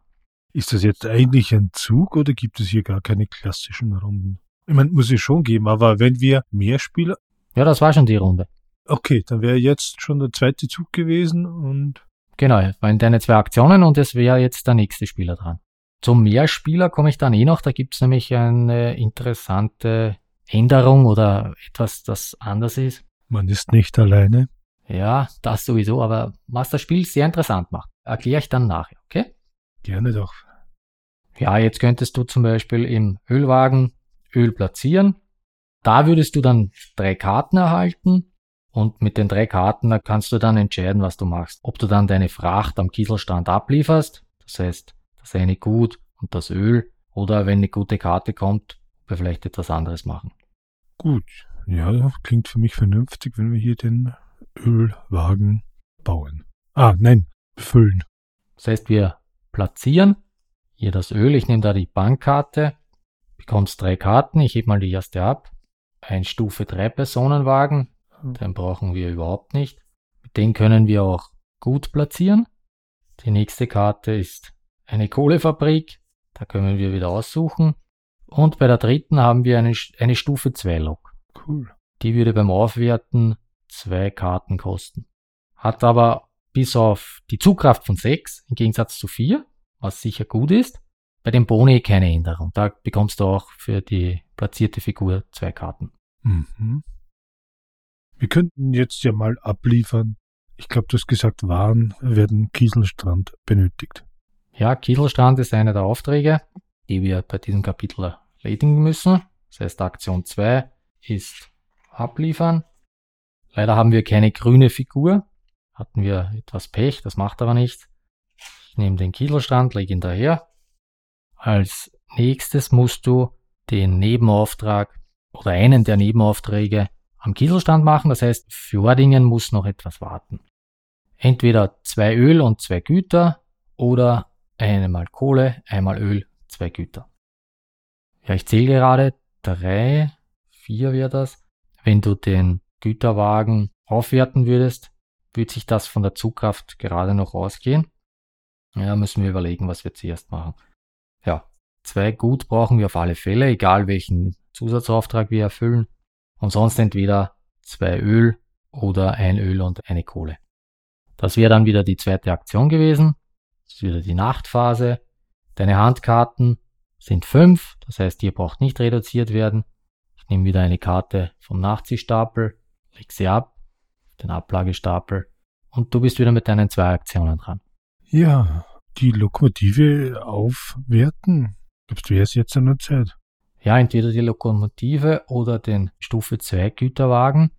Ist das jetzt eigentlich ein Zug oder gibt es hier gar keine klassischen Runden? Ich meine, muss es schon geben, aber wenn wir mehr Spieler. Ja, das war schon die Runde. Okay, dann wäre jetzt schon der zweite Zug gewesen und. Genau, es waren deine zwei Aktionen und es wäre jetzt der nächste Spieler dran. Zum Mehrspieler komme ich dann eh noch, da gibt es nämlich eine interessante Änderung oder etwas, das anders ist. Man ist nicht alleine. Ja, das sowieso, aber was das Spiel sehr interessant macht, erkläre ich dann nachher, okay? Gerne doch. Ja, jetzt könntest du zum Beispiel im Ölwagen Öl platzieren. Da würdest du dann drei Karten erhalten und mit den drei Karten kannst du dann entscheiden, was du machst. Ob du dann deine Fracht am Kieselstand ablieferst, das heißt das eine Gut und das Öl, oder wenn eine gute Karte kommt, wir vielleicht etwas anderes machen. Gut, ja, klingt für mich vernünftig, wenn wir hier den Ölwagen bauen. Ah, nein, befüllen. Das heißt, wir platzieren hier das Öl. Ich nehme da die Bankkarte bekommst drei Karten. Ich hebe mal die erste ab. Ein Stufe 3 Personenwagen. Hm. Den brauchen wir überhaupt nicht. Mit dem können wir auch gut platzieren. Die nächste Karte ist eine Kohlefabrik. Da können wir wieder aussuchen. Und bei der dritten haben wir eine, eine Stufe 2 Lok. Cool. Die würde beim Aufwerten zwei Karten kosten. Hat aber bis auf die Zugkraft von 6 im Gegensatz zu 4, was sicher gut ist. Bei dem Boni keine Änderung. Da bekommst du auch für die platzierte Figur zwei Karten. Mhm. Wir könnten jetzt ja mal abliefern. Ich glaube, du hast gesagt, Waren werden Kieselstrand benötigt. Ja, Kieselstrand ist einer der Aufträge, die wir bei diesem Kapitel erledigen müssen. Das heißt, Aktion 2 ist abliefern. Leider haben wir keine grüne Figur. Hatten wir etwas Pech, das macht aber nichts. Ich nehme den Kieselstrand, lege ihn daher. Als nächstes musst du den Nebenauftrag oder einen der Nebenaufträge am Kieselstand machen. Das heißt, Fjordingen muss noch etwas warten. Entweder zwei Öl und zwei Güter oder einmal Kohle, einmal Öl, zwei Güter. Ja, ich zähle gerade drei, vier wäre das. Wenn du den Güterwagen aufwerten würdest, würde sich das von der Zugkraft gerade noch ausgehen. Ja, müssen wir überlegen, was wir zuerst machen. Ja, zwei Gut brauchen wir auf alle Fälle, egal welchen Zusatzauftrag wir erfüllen. Und sonst entweder zwei Öl oder ein Öl und eine Kohle. Das wäre dann wieder die zweite Aktion gewesen. Das ist wieder die Nachtphase. Deine Handkarten sind fünf, das heißt, hier braucht nicht reduziert werden. Ich nehme wieder eine Karte vom Nachziehstapel, leg sie ab, den Ablagestapel und du bist wieder mit deinen zwei Aktionen dran. Ja, die Lokomotive aufwerten. Gibst du erst jetzt eine Zeit? Ja, entweder die Lokomotive oder den Stufe 2 Güterwagen.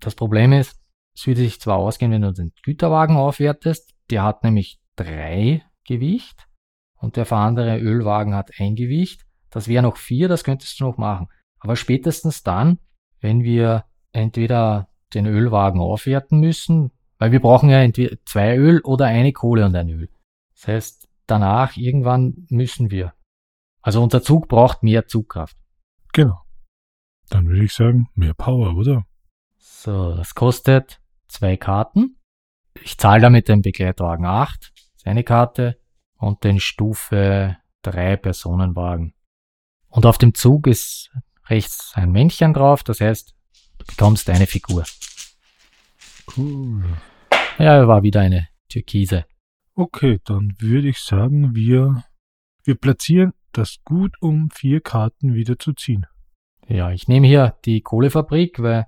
Das Problem ist, es würde sich zwar ausgehen, wenn du den Güterwagen aufwertest, der hat nämlich drei Gewicht und der andere Ölwagen hat ein Gewicht. Das wäre noch vier, das könntest du noch machen. Aber spätestens dann, wenn wir entweder den Ölwagen aufwerten müssen, weil wir brauchen ja entweder zwei Öl oder eine Kohle und ein Öl. Das heißt, danach irgendwann müssen wir. Also unser Zug braucht mehr Zugkraft. Genau. Dann würde ich sagen, mehr Power, oder? So, das kostet zwei Karten. Ich zahle damit den Begleitwagen 8, seine Karte, und den Stufe 3 Personenwagen. Und auf dem Zug ist rechts ein Männchen drauf, das heißt, du bekommst eine Figur. Cool. Ja, war wieder eine Türkise. Okay, dann würde ich sagen, wir, wir platzieren das Gut, um vier Karten wieder zu ziehen. Ja, ich nehme hier die Kohlefabrik, weil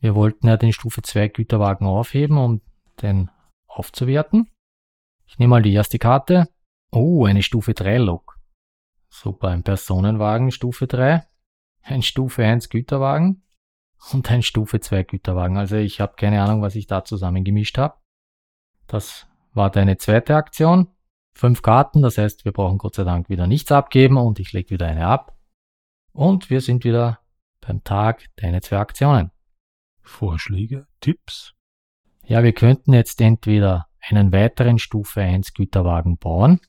wir wollten ja den Stufe 2 Güterwagen aufheben, um den aufzuwerten. Ich nehme mal die erste Karte. Oh, eine Stufe 3 Lok. Super, ein Personenwagen Stufe 3, ein Stufe 1 Güterwagen und ein Stufe 2 Güterwagen. Also ich habe keine Ahnung, was ich da zusammengemischt habe. Das war deine zweite Aktion. Fünf Karten, das heißt, wir brauchen Gott sei Dank wieder nichts abgeben und ich lege wieder eine ab. Und wir sind wieder beim Tag deine zwei Aktionen. Vorschläge, Tipps? Ja, wir könnten jetzt entweder einen weiteren Stufe 1 Güterwagen bauen.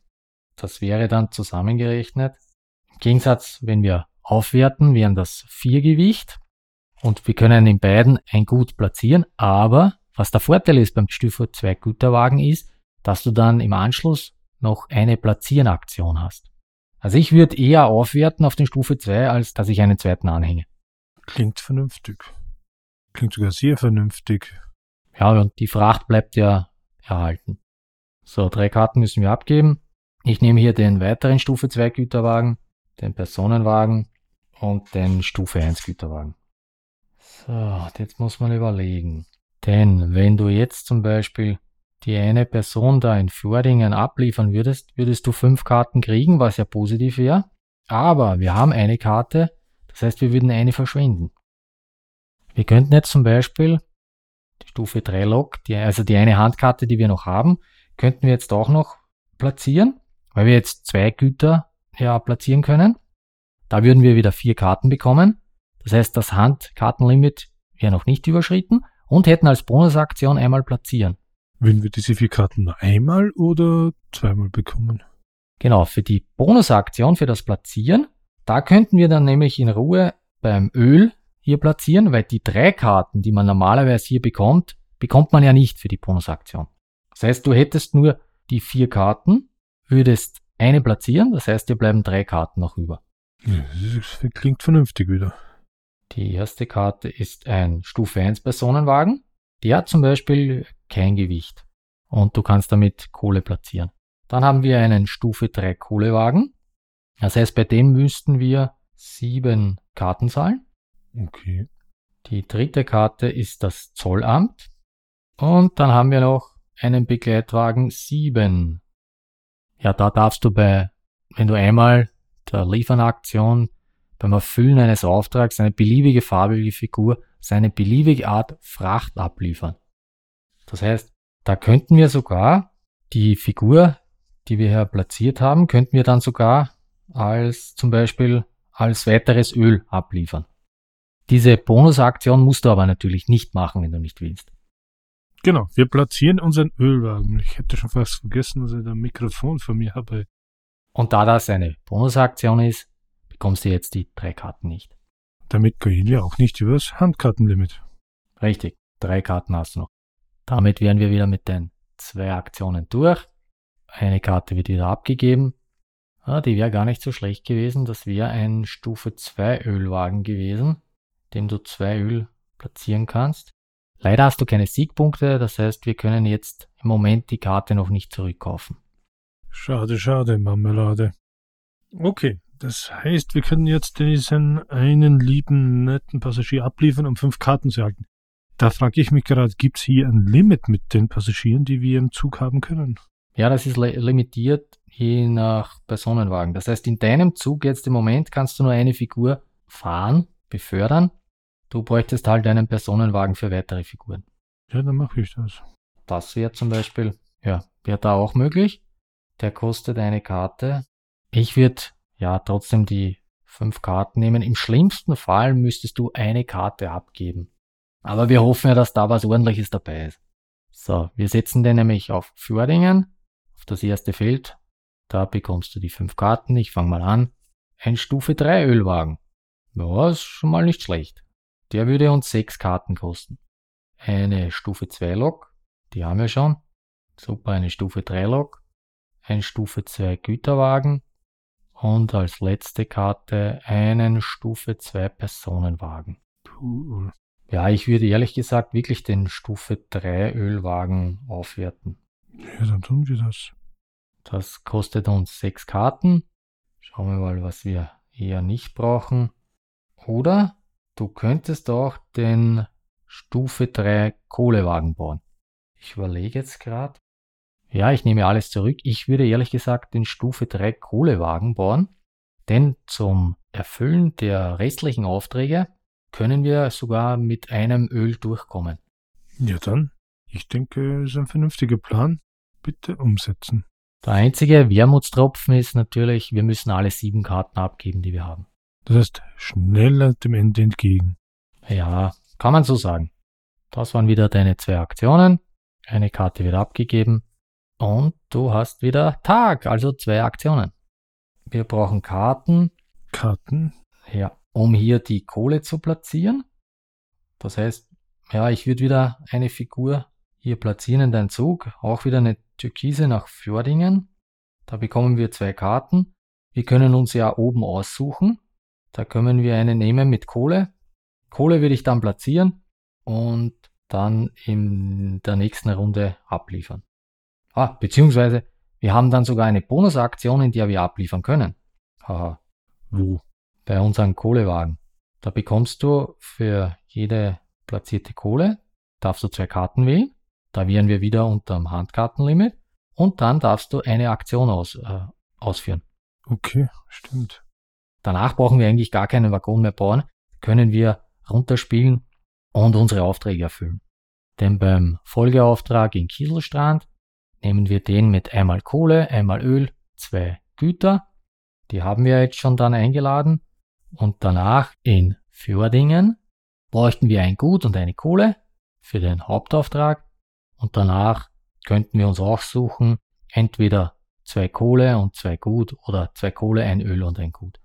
Das wäre dann zusammengerechnet. Im Gegensatz, wenn wir aufwerten, wären das vier Gewicht. Und wir können in beiden ein Gut platzieren. Aber was der Vorteil ist beim Stufe 2 Güterwagen ist, dass du dann im Anschluss noch eine Platzierenaktion hast. Also ich würde eher aufwerten auf den Stufe 2, als dass ich einen zweiten anhänge. Klingt vernünftig. Klingt sogar sehr vernünftig. Ja, und die Fracht bleibt ja erhalten. So, drei Karten müssen wir abgeben. Ich nehme hier den weiteren Stufe 2 Güterwagen, den Personenwagen und den Stufe 1 Güterwagen. So, jetzt muss man überlegen. Denn wenn du jetzt zum Beispiel die eine Person da in Vordingen abliefern würdest, würdest du fünf Karten kriegen, was ja positiv wäre. Aber wir haben eine Karte, das heißt, wir würden eine verschwenden. Wir könnten jetzt zum Beispiel die Stufe 3 Log, die, also die eine Handkarte, die wir noch haben, könnten wir jetzt auch noch platzieren, weil wir jetzt zwei Güter ja platzieren können. Da würden wir wieder vier Karten bekommen. Das heißt, das Handkartenlimit wäre noch nicht überschritten und hätten als Bonusaktion einmal platzieren. Würden wir diese vier Karten nur einmal oder zweimal bekommen? Genau, für die Bonusaktion, für das Platzieren, da könnten wir dann nämlich in Ruhe beim Öl hier platzieren, weil die drei Karten, die man normalerweise hier bekommt, bekommt man ja nicht für die Bonusaktion. Das heißt, du hättest nur die vier Karten, würdest eine platzieren, das heißt, dir bleiben drei Karten noch über. Das klingt vernünftig wieder. Die erste Karte ist ein Stufe 1 Personenwagen. Der hat zum Beispiel kein Gewicht und du kannst damit Kohle platzieren. Dann haben wir einen Stufe 3 Kohlewagen. Das heißt, bei dem müssten wir sieben Karten zahlen. Okay. Die dritte Karte ist das Zollamt. Und dann haben wir noch einen Begleitwagen 7. Ja, da darfst du bei, wenn du einmal der Liefernaktion beim Erfüllen eines Auftrags eine beliebige farbige Figur seine beliebige Art Fracht abliefern. Das heißt, da könnten wir sogar die Figur, die wir hier platziert haben, könnten wir dann sogar als zum Beispiel als weiteres Öl abliefern. Diese Bonusaktion musst du aber natürlich nicht machen, wenn du nicht willst. Genau, wir platzieren unseren Ölwagen. Ich hätte schon fast vergessen, dass ich da ein Mikrofon von mir habe. Und da das eine Bonusaktion ist, bekommst du jetzt die drei Karten nicht. Damit gehen wir auch nicht übers Handkartenlimit. Richtig, drei Karten hast du noch. Damit wären wir wieder mit den zwei Aktionen durch. Eine Karte wird wieder abgegeben. Ja, die wäre gar nicht so schlecht gewesen. Das wäre ein Stufe 2 Ölwagen gewesen, dem du zwei Öl platzieren kannst. Leider hast du keine Siegpunkte, das heißt, wir können jetzt im Moment die Karte noch nicht zurückkaufen. Schade, schade, Marmelade. Okay, das heißt, wir können jetzt diesen einen lieben, netten Passagier abliefern, um fünf Karten zu erhalten. Da frage ich mich gerade, gibt es hier ein Limit mit den Passagieren, die wir im Zug haben können? Ja, das ist limitiert je nach Personenwagen. Das heißt, in deinem Zug jetzt im Moment kannst du nur eine Figur fahren, befördern. Du bräuchtest halt einen Personenwagen für weitere Figuren. Ja, dann mache ich das. Das wäre zum Beispiel, ja, wäre da auch möglich. Der kostet eine Karte. Ich würde ja trotzdem die fünf Karten nehmen. Im schlimmsten Fall müsstest du eine Karte abgeben. Aber wir hoffen ja, dass da was ordentliches dabei ist. So, wir setzen den nämlich auf Fördingen, auf das erste Feld. Da bekommst du die fünf Karten. Ich fange mal an. Ein Stufe 3 Ölwagen. Ja, ist schon mal nicht schlecht. Der würde uns sechs Karten kosten. Eine Stufe 2 Lok, die haben wir schon. Super, eine Stufe 3 Lok. Ein Stufe 2 Güterwagen. Und als letzte Karte einen Stufe 2 Personenwagen. Cool. Ja, ich würde ehrlich gesagt wirklich den Stufe 3 Ölwagen aufwerten. Ja, dann tun wir das. Das kostet uns sechs Karten. Schauen wir mal, was wir eher nicht brauchen. Oder du könntest auch den Stufe 3 Kohlewagen bauen. Ich überlege jetzt gerade. Ja, ich nehme alles zurück. Ich würde ehrlich gesagt den Stufe 3 Kohlewagen bauen. Denn zum Erfüllen der restlichen Aufträge können wir sogar mit einem Öl durchkommen. Ja, dann. Ich denke, es ist ein vernünftiger Plan. Bitte umsetzen. Der einzige Wermutstropfen ist natürlich, wir müssen alle sieben Karten abgeben, die wir haben. Das heißt, schneller dem Ende entgegen. Ja, kann man so sagen. Das waren wieder deine zwei Aktionen. Eine Karte wird abgegeben. Und du hast wieder Tag, also zwei Aktionen. Wir brauchen Karten. Karten? Ja, um hier die Kohle zu platzieren. Das heißt, ja, ich würde wieder eine Figur hier platzieren in deinen Zug. Auch wieder eine Türkise nach Fjordingen. Da bekommen wir zwei Karten. Wir können uns ja oben aussuchen. Da können wir eine nehmen mit Kohle. Kohle würde ich dann platzieren und dann in der nächsten Runde abliefern. Ah, beziehungsweise wir haben dann sogar eine Bonusaktion, in der wir abliefern können. Haha. Wo? bei unseren Kohlewagen. Da bekommst du für jede platzierte Kohle, darfst du zwei Karten wählen. Da wären wir wieder unterm Handkartenlimit. Und dann darfst du eine Aktion aus, äh, ausführen. Okay, stimmt. Danach brauchen wir eigentlich gar keinen Waggon mehr bauen. Können wir runterspielen und unsere Aufträge erfüllen. Denn beim Folgeauftrag in Kieselstrand nehmen wir den mit einmal Kohle, einmal Öl, zwei Güter. Die haben wir jetzt schon dann eingeladen und danach in Fördingen bräuchten wir ein Gut und eine Kohle für den Hauptauftrag und danach könnten wir uns auch suchen, entweder zwei Kohle und zwei Gut oder zwei Kohle, ein Öl und ein Gut.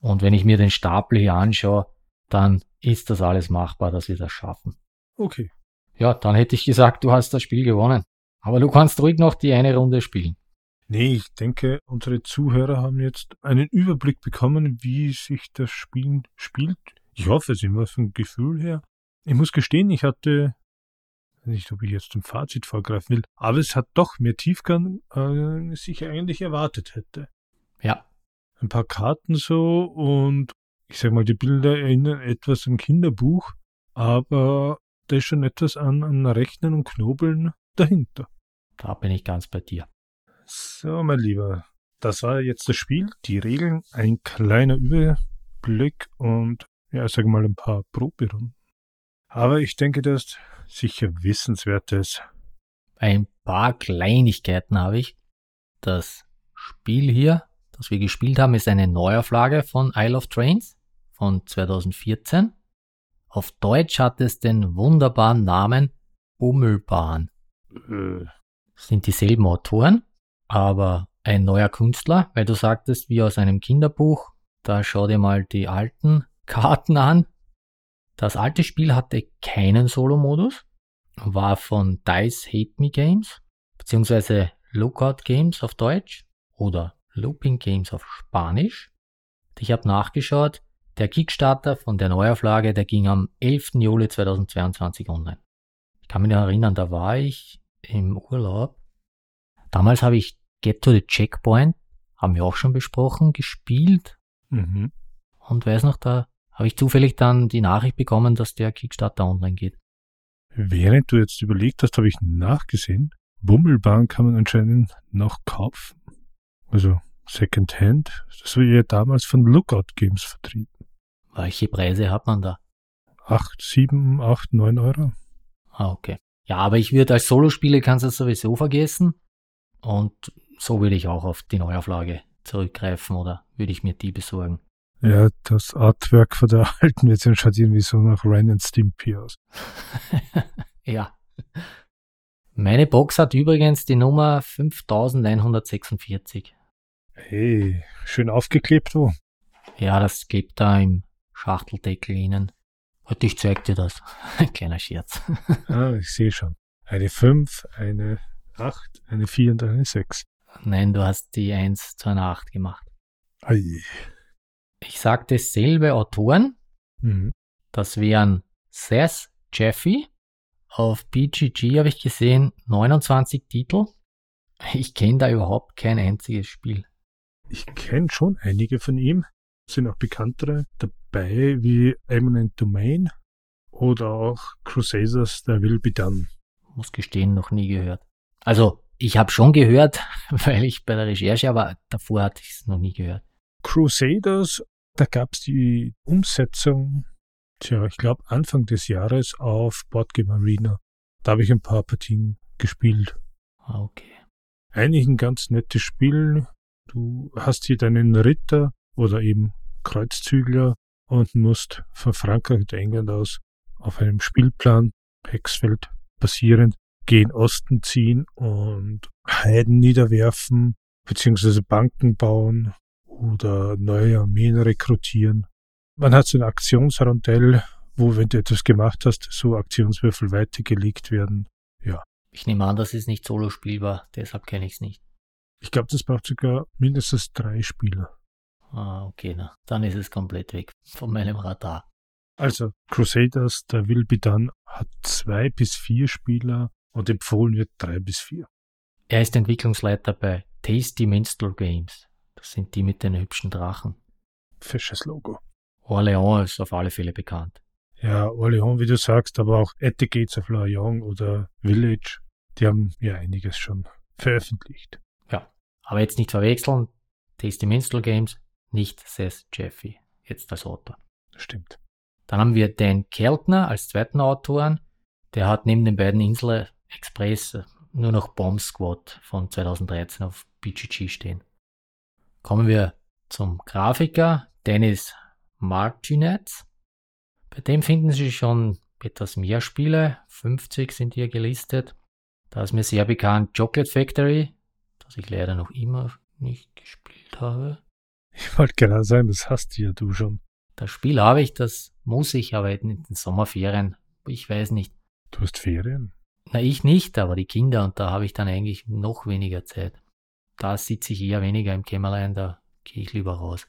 Und wenn ich mir den Stapel hier anschaue, dann ist das alles machbar, dass wir das schaffen. Okay. Ja, dann hätte ich gesagt, du hast das Spiel gewonnen. Aber du kannst ruhig noch die eine Runde spielen. Nee, ich denke, unsere Zuhörer haben jetzt einen Überblick bekommen, wie sich das Spiel spielt. Ich hoffe es immer vom Gefühl her. Ich muss gestehen, ich hatte, nicht, ob ich jetzt zum Fazit vorgreifen will, aber es hat doch mehr Tiefgang, äh, als ich eigentlich erwartet hätte. Ja. Ein paar Karten so und ich sag mal, die Bilder erinnern etwas an Kinderbuch, aber da ist schon etwas an, an Rechnen und Knobeln dahinter. Da bin ich ganz bei dir. So, mein Lieber, das war jetzt das Spiel, die Regeln, ein kleiner Überblick und ja, sage mal ein paar Proberunden. Aber ich denke, das ist sicher Wissenswertes. Ein paar Kleinigkeiten habe ich. Das Spiel hier, das wir gespielt haben, ist eine Neuauflage von Isle of Trains von 2014. Auf Deutsch hat es den wunderbaren Namen Bummelbahn. Äh, sind dieselben Autoren, aber ein neuer Künstler, weil du sagtest, wie aus einem Kinderbuch, da schau dir mal die alten Karten an. Das alte Spiel hatte keinen Solo-Modus, war von Dice Hate Me Games, beziehungsweise Lookout Games auf Deutsch oder Looping Games auf Spanisch. Ich habe nachgeschaut, der Kickstarter von der Neuauflage, der ging am 11. Juli 2022 online. Ich kann mich noch erinnern, da war ich im Urlaub. Damals habe ich Get to the Checkpoint, haben wir auch schon besprochen, gespielt. Mhm. Und weiß noch, da habe ich zufällig dann die Nachricht bekommen, dass der Kickstarter online geht. Während du jetzt überlegt hast, habe ich nachgesehen. Bummelbahn kann man anscheinend noch kaufen. Also Secondhand. Das wurde ja damals von Lookout Games vertrieben. Welche Preise hat man da? Acht, sieben, acht, neun Euro. Ah, okay. Ja, aber ich würde als Solospiele kannst du das sowieso vergessen. Und so würde ich auch auf die Neuauflage zurückgreifen oder würde ich mir die besorgen. Ja, das Artwork von der alten Version schaut irgendwie so nach Ren and Stimpy aus. ja. Meine Box hat übrigens die Nummer 5146. Hey, schön aufgeklebt wo? Ja, das klebt da im Schachteldeckel innen. Und ich zeig dir das. Ein kleiner Scherz. ah, ich sehe schon. Eine 5, eine 8, eine 4 und eine 6. Nein, du hast die 1 zu einer 8 gemacht. Ei. Ich sagte selbe Autoren. Mhm. Das wären Seth Jeffy. Auf BGG habe ich gesehen 29 Titel. Ich kenne da überhaupt kein einziges Spiel. Ich kenne schon einige von ihm. Sind auch bekanntere dabei wie Eminent Domain oder auch Crusaders der Will Be Done. Muss gestehen, noch nie gehört. Also, ich habe schon gehört, weil ich bei der Recherche, aber davor hatte ich es noch nie gehört. Crusaders, da gab es die Umsetzung, tja, ich glaube Anfang des Jahres auf Boardgame Arena. Da habe ich ein paar Partien gespielt. Ah, okay. Eigentlich ein ganz nettes Spiel. Du hast hier deinen Ritter oder eben Kreuzzügler und musst von Frankreich und England aus auf einem Spielplan, Hexfeld basierend, gen Osten ziehen und Heiden niederwerfen, beziehungsweise Banken bauen oder neue Armeen rekrutieren. Man hat so ein Aktionsrondell, wo, wenn du etwas gemacht hast, so Aktionswürfel weitergelegt werden. Ja. Ich nehme an, das ist nicht solo spielbar, deshalb kenne ich es nicht. Ich glaube, das braucht sogar mindestens drei Spieler. Ah, okay, na, dann ist es komplett weg von meinem Radar. Also, Crusaders, der Will Be Done, hat zwei bis vier Spieler und empfohlen wird drei bis vier. Er ist Entwicklungsleiter bei Tasty Minstrel Games. Das sind die mit den hübschen Drachen. Fesches Logo. Orléans ist auf alle Fälle bekannt. Ja, Orléans, wie du sagst, aber auch At the Gates of Lorient oder Village, die haben ja einiges schon veröffentlicht. Ja, aber jetzt nicht verwechseln. Tasty Minstrel Games, nicht Seth Jeffy, jetzt als Autor. Das stimmt. Dann haben wir Dan Keltner als zweiten Autoren. Der hat neben den beiden Insel Express nur noch Bomb Squad von 2013 auf BGG stehen. Kommen wir zum Grafiker Dennis Martinez. Bei dem finden Sie schon etwas mehr Spiele. 50 sind hier gelistet. Da ist mir sehr bekannt Chocolate Factory, das ich leider noch immer nicht gespielt habe. Ich wollte gerade sagen, das hast du ja du schon. Das Spiel habe ich, das muss ich aber in den Sommerferien. Ich weiß nicht. Du hast Ferien? Na, ich nicht, aber die Kinder und da habe ich dann eigentlich noch weniger Zeit. Da sitze ich eher weniger im Kämmerlein, da gehe ich lieber raus.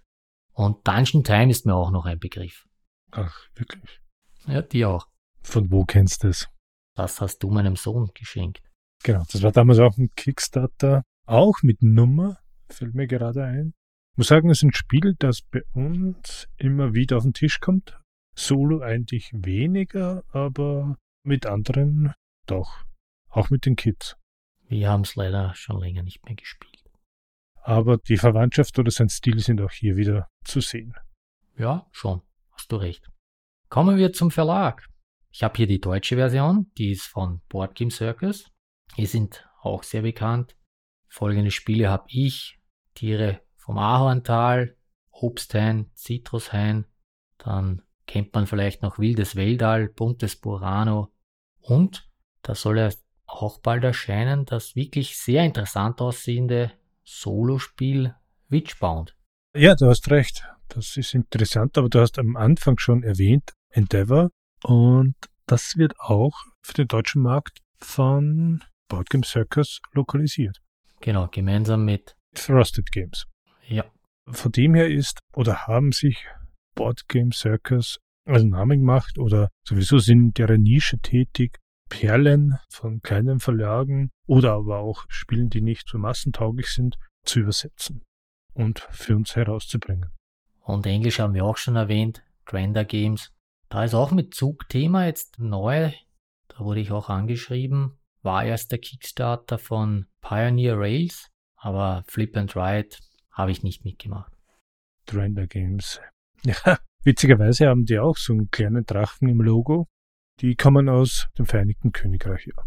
Und Dungeon Time ist mir auch noch ein Begriff. Ach, wirklich? Ja, die auch. Von wo kennst du es? Das hast du meinem Sohn geschenkt. Genau, das war damals auch ein Kickstarter, auch mit Nummer, fällt mir gerade ein. Ich muss sagen, es ist ein Spiel, das bei uns immer wieder auf den Tisch kommt. Solo eigentlich weniger, aber mit anderen doch. Auch mit den Kids. Wir haben es leider schon länger nicht mehr gespielt. Aber die Verwandtschaft oder sein Stil sind auch hier wieder zu sehen. Ja, schon. Hast du recht. Kommen wir zum Verlag. Ich habe hier die deutsche Version, die ist von Board Game Circus. Die sind auch sehr bekannt. Folgende Spiele habe ich. Tiere vom Ahorntal, Obsthain, Zitrushain. Dann kennt man vielleicht noch Wildes Weltall, Buntes Burano. Und da soll er auch bald erscheinen, das wirklich sehr interessant aussehende Solospiel Witchbound. Ja, du hast recht. Das ist interessant, aber du hast am Anfang schon erwähnt Endeavor und das wird auch für den deutschen Markt von Boardgame Circus lokalisiert. Genau, gemeinsam mit Frosted Games. Ja. Von dem her ist oder haben sich Board Game Circus einen Namen gemacht oder sowieso sind in deren Nische tätig. Perlen von kleinen Verlagen oder aber auch Spielen, die nicht so massentauglich sind, zu übersetzen und für uns herauszubringen. Und Englisch haben wir auch schon erwähnt, Trender Games. Da ist auch mit Zugthema jetzt neu, da wurde ich auch angeschrieben, war erst der Kickstarter von Pioneer Rails, aber Flip and Ride habe ich nicht mitgemacht. Trender Games. Ja, witzigerweise haben die auch so einen kleinen Drachen im Logo. Die kommen aus dem Vereinigten Königreich, ja.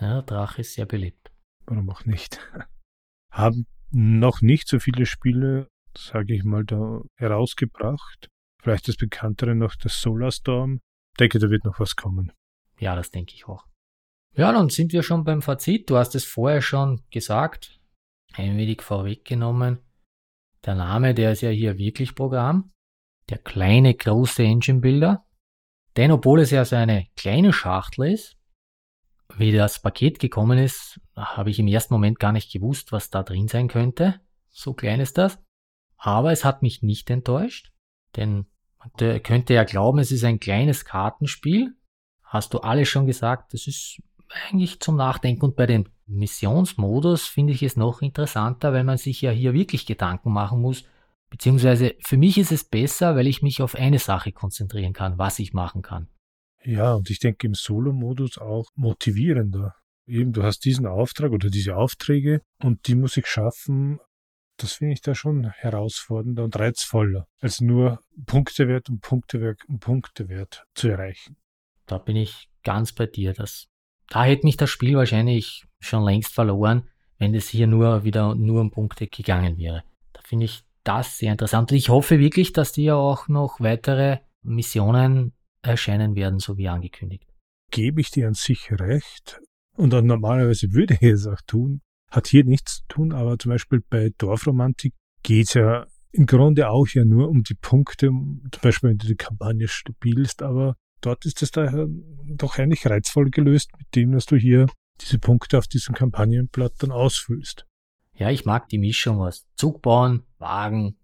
Ja, Drache ist sehr beliebt. Warum auch nicht? Haben noch nicht so viele Spiele, sage ich mal, da herausgebracht. Vielleicht das bekanntere noch das Solarstorm. Ich denke, da wird noch was kommen. Ja, das denke ich auch. Ja, dann sind wir schon beim Fazit. Du hast es vorher schon gesagt, ein wenig vorweggenommen. Der Name, der ist ja hier wirklich Programm. Der kleine, große Engine Builder. Denn obwohl es ja so eine kleine Schachtel ist, wie das Paket gekommen ist, habe ich im ersten Moment gar nicht gewusst, was da drin sein könnte. So klein ist das. Aber es hat mich nicht enttäuscht, denn man könnte ja glauben, es ist ein kleines Kartenspiel. Hast du alles schon gesagt, das ist eigentlich zum Nachdenken. Und bei dem Missionsmodus finde ich es noch interessanter, weil man sich ja hier wirklich Gedanken machen muss. Beziehungsweise für mich ist es besser, weil ich mich auf eine Sache konzentrieren kann, was ich machen kann. Ja, und ich denke im Solo-Modus auch motivierender. Eben, du hast diesen Auftrag oder diese Aufträge und die muss ich schaffen. Das finde ich da schon herausfordernder und reizvoller, als nur Punktewert und Punktewert und Punktewert zu erreichen. Da bin ich ganz bei dir. Das, da hätte mich das Spiel wahrscheinlich schon längst verloren, wenn es hier nur wieder nur um Punkte gegangen wäre. Da finde ich das sehr interessant. Und ich hoffe wirklich, dass ja auch noch weitere Missionen erscheinen werden, so wie angekündigt. Gebe ich dir an sich recht. Und dann normalerweise würde ich es auch tun. Hat hier nichts zu tun, aber zum Beispiel bei Dorfromantik geht es ja im Grunde auch ja nur um die Punkte, zum Beispiel wenn du die Kampagne spielst, aber dort ist es daher doch eigentlich reizvoll gelöst mit dem, dass du hier diese Punkte auf diesem Kampagnenblatt dann ausfüllst. Ja, ich mag die Mischung aus Zug bauen, Wagen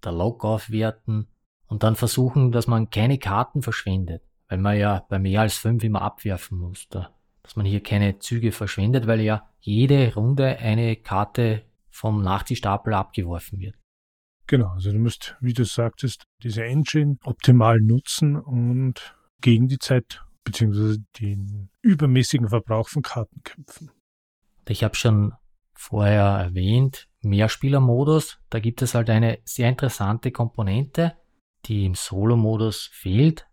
oder Lok aufwerten und dann versuchen, dass man keine Karten verschwendet, weil man ja bei mehr als fünf immer abwerfen muss, da, dass man hier keine Züge verschwendet, weil ja jede Runde eine Karte vom Nachziehstapel abgeworfen wird. Genau, also du musst, wie du sagtest, diese Engine optimal nutzen und gegen die Zeit bzw. den übermäßigen Verbrauch von Karten kämpfen. Ich habe schon vorher erwähnt, Mehrspielermodus, da gibt es halt eine sehr interessante Komponente, die im Solo-Modus fehlt,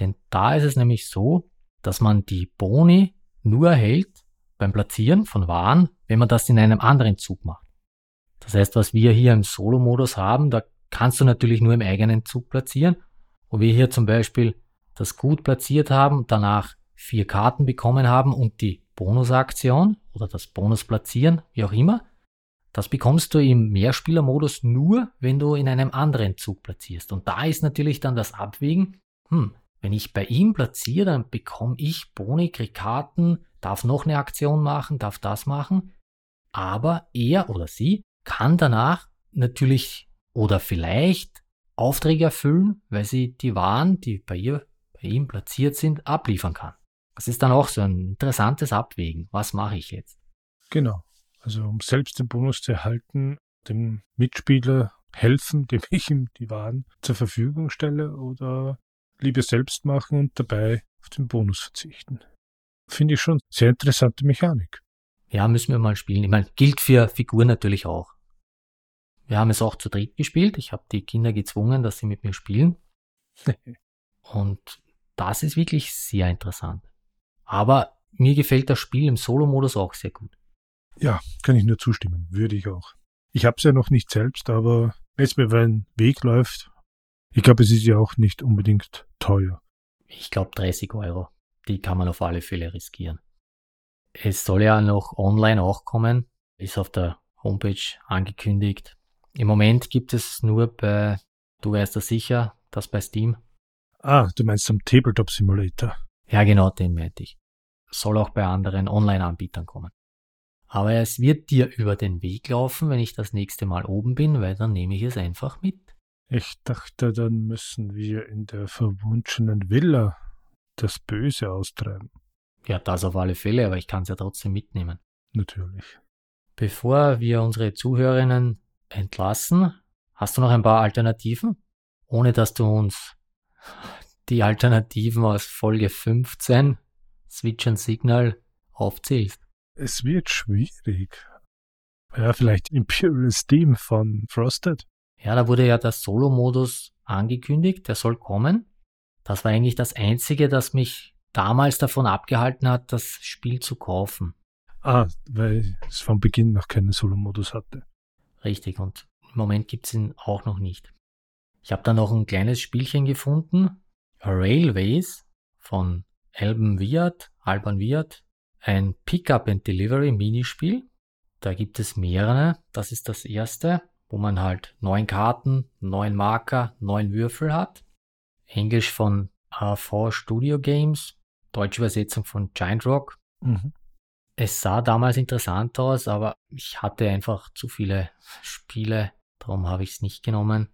denn da ist es nämlich so, dass man die Boni nur erhält beim Platzieren von Waren, wenn man das in einem anderen Zug macht. Das heißt, was wir hier im Solo-Modus haben, da kannst du natürlich nur im eigenen Zug platzieren, wo wir hier zum Beispiel das Gut platziert haben, danach vier Karten bekommen haben und die Bonusaktion oder das Bonus platzieren, wie auch immer, das bekommst du im Mehrspielermodus nur, wenn du in einem anderen Zug platzierst. Und da ist natürlich dann das Abwägen, hm, wenn ich bei ihm platziere, dann bekomme ich Boni, krieg Karten, darf noch eine Aktion machen, darf das machen. Aber er oder sie kann danach natürlich oder vielleicht Aufträge erfüllen, weil sie die Waren, die bei ihr, bei ihm platziert sind, abliefern kann. Das ist dann auch so ein interessantes Abwägen. Was mache ich jetzt? Genau. Also um selbst den Bonus zu erhalten, dem Mitspieler helfen, dem ich ihm die Waren zur Verfügung stelle oder lieber selbst machen und dabei auf den Bonus verzichten. Finde ich schon sehr interessante Mechanik. Ja, müssen wir mal spielen. Ich meine, gilt für Figuren natürlich auch. Wir haben es auch zu dritt gespielt. Ich habe die Kinder gezwungen, dass sie mit mir spielen. und das ist wirklich sehr interessant. Aber mir gefällt das Spiel im Solo-Modus auch sehr gut. Ja, kann ich nur zustimmen. Würde ich auch. Ich habe es ja noch nicht selbst, aber wenn es mir einen Weg läuft, ich glaube, es ist ja auch nicht unbedingt teuer. Ich glaube 30 Euro. Die kann man auf alle Fälle riskieren. Es soll ja noch online auch kommen. Ist auf der Homepage angekündigt. Im Moment gibt es nur bei, du weißt das sicher, das bei Steam. Ah, du meinst am Tabletop Simulator. Ja, genau, den meinte ich. Soll auch bei anderen Online-Anbietern kommen. Aber es wird dir über den Weg laufen, wenn ich das nächste Mal oben bin, weil dann nehme ich es einfach mit. Ich dachte, dann müssen wir in der verwunschenen Villa das Böse austreiben. Ja, das auf alle Fälle, aber ich kann es ja trotzdem mitnehmen. Natürlich. Bevor wir unsere Zuhörerinnen entlassen, hast du noch ein paar Alternativen? Ohne dass du uns die Alternativen aus Folge 15, Switch and Signal, aufzählst. Es wird schwierig. Ja, vielleicht Imperial Steam von Frosted. Ja, da wurde ja der Solo-Modus angekündigt, der soll kommen. Das war eigentlich das Einzige, das mich damals davon abgehalten hat, das Spiel zu kaufen. Ah, weil es von Beginn noch keinen Solo-Modus hatte. Richtig, und im Moment gibt's ihn auch noch nicht. Ich habe da noch ein kleines Spielchen gefunden, Railways von Alban Viat, Alban Viat, ein Pickup and Delivery Minispiel. Da gibt es mehrere. Das ist das erste, wo man halt neun Karten, neun Marker, neun Würfel hat. Englisch von AV Studio Games, deutsche Übersetzung von Giant Rock. Mhm. Es sah damals interessant aus, aber ich hatte einfach zu viele Spiele, darum habe ich es nicht genommen.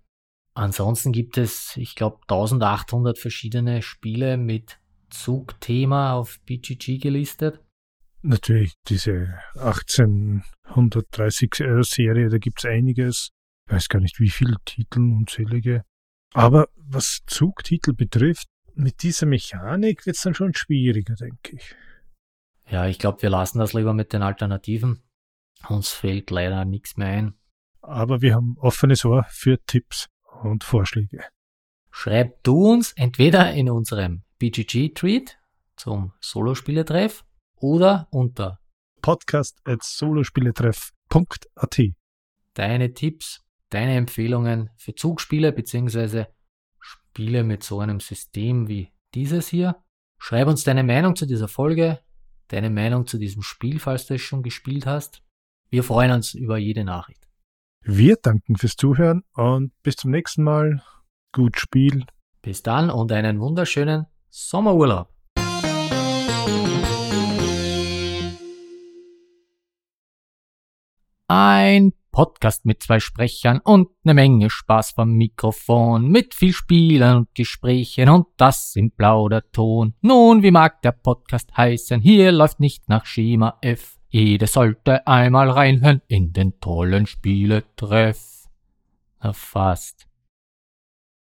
Ansonsten gibt es, ich glaube, 1800 verschiedene Spiele mit Zugthema auf BGG gelistet. Natürlich diese 1830er-Serie, da gibt's einiges. Ich weiß gar nicht, wie viele Titel unzählige. Aber was Zugtitel betrifft, mit dieser Mechanik wird's dann schon schwieriger, denke ich. Ja, ich glaube, wir lassen das lieber mit den Alternativen. Uns fällt leider nichts mehr ein. Aber wir haben offenes Ohr für Tipps und Vorschläge. Schreib du uns entweder in unserem BGG-Tweet zum Solospieletreff oder unter Podcast at solospieletreff.at. deine Tipps, deine Empfehlungen für Zugspiele bzw. Spiele mit so einem System wie dieses hier. Schreib uns deine Meinung zu dieser Folge, deine Meinung zu diesem Spiel, falls du es schon gespielt hast. Wir freuen uns über jede Nachricht. Wir danken fürs Zuhören und bis zum nächsten Mal. Gut Spiel. Bis dann und einen wunderschönen Sommerurlaub. Ein Podcast mit zwei Sprechern und eine Menge Spaß vom Mikrofon, mit viel Spielen und Gesprächen und das im Plauderton. Nun, wie mag der Podcast heißen? Hier läuft nicht nach Schema F. Jede sollte einmal reinhören in den tollen Spieletreff. Na fast.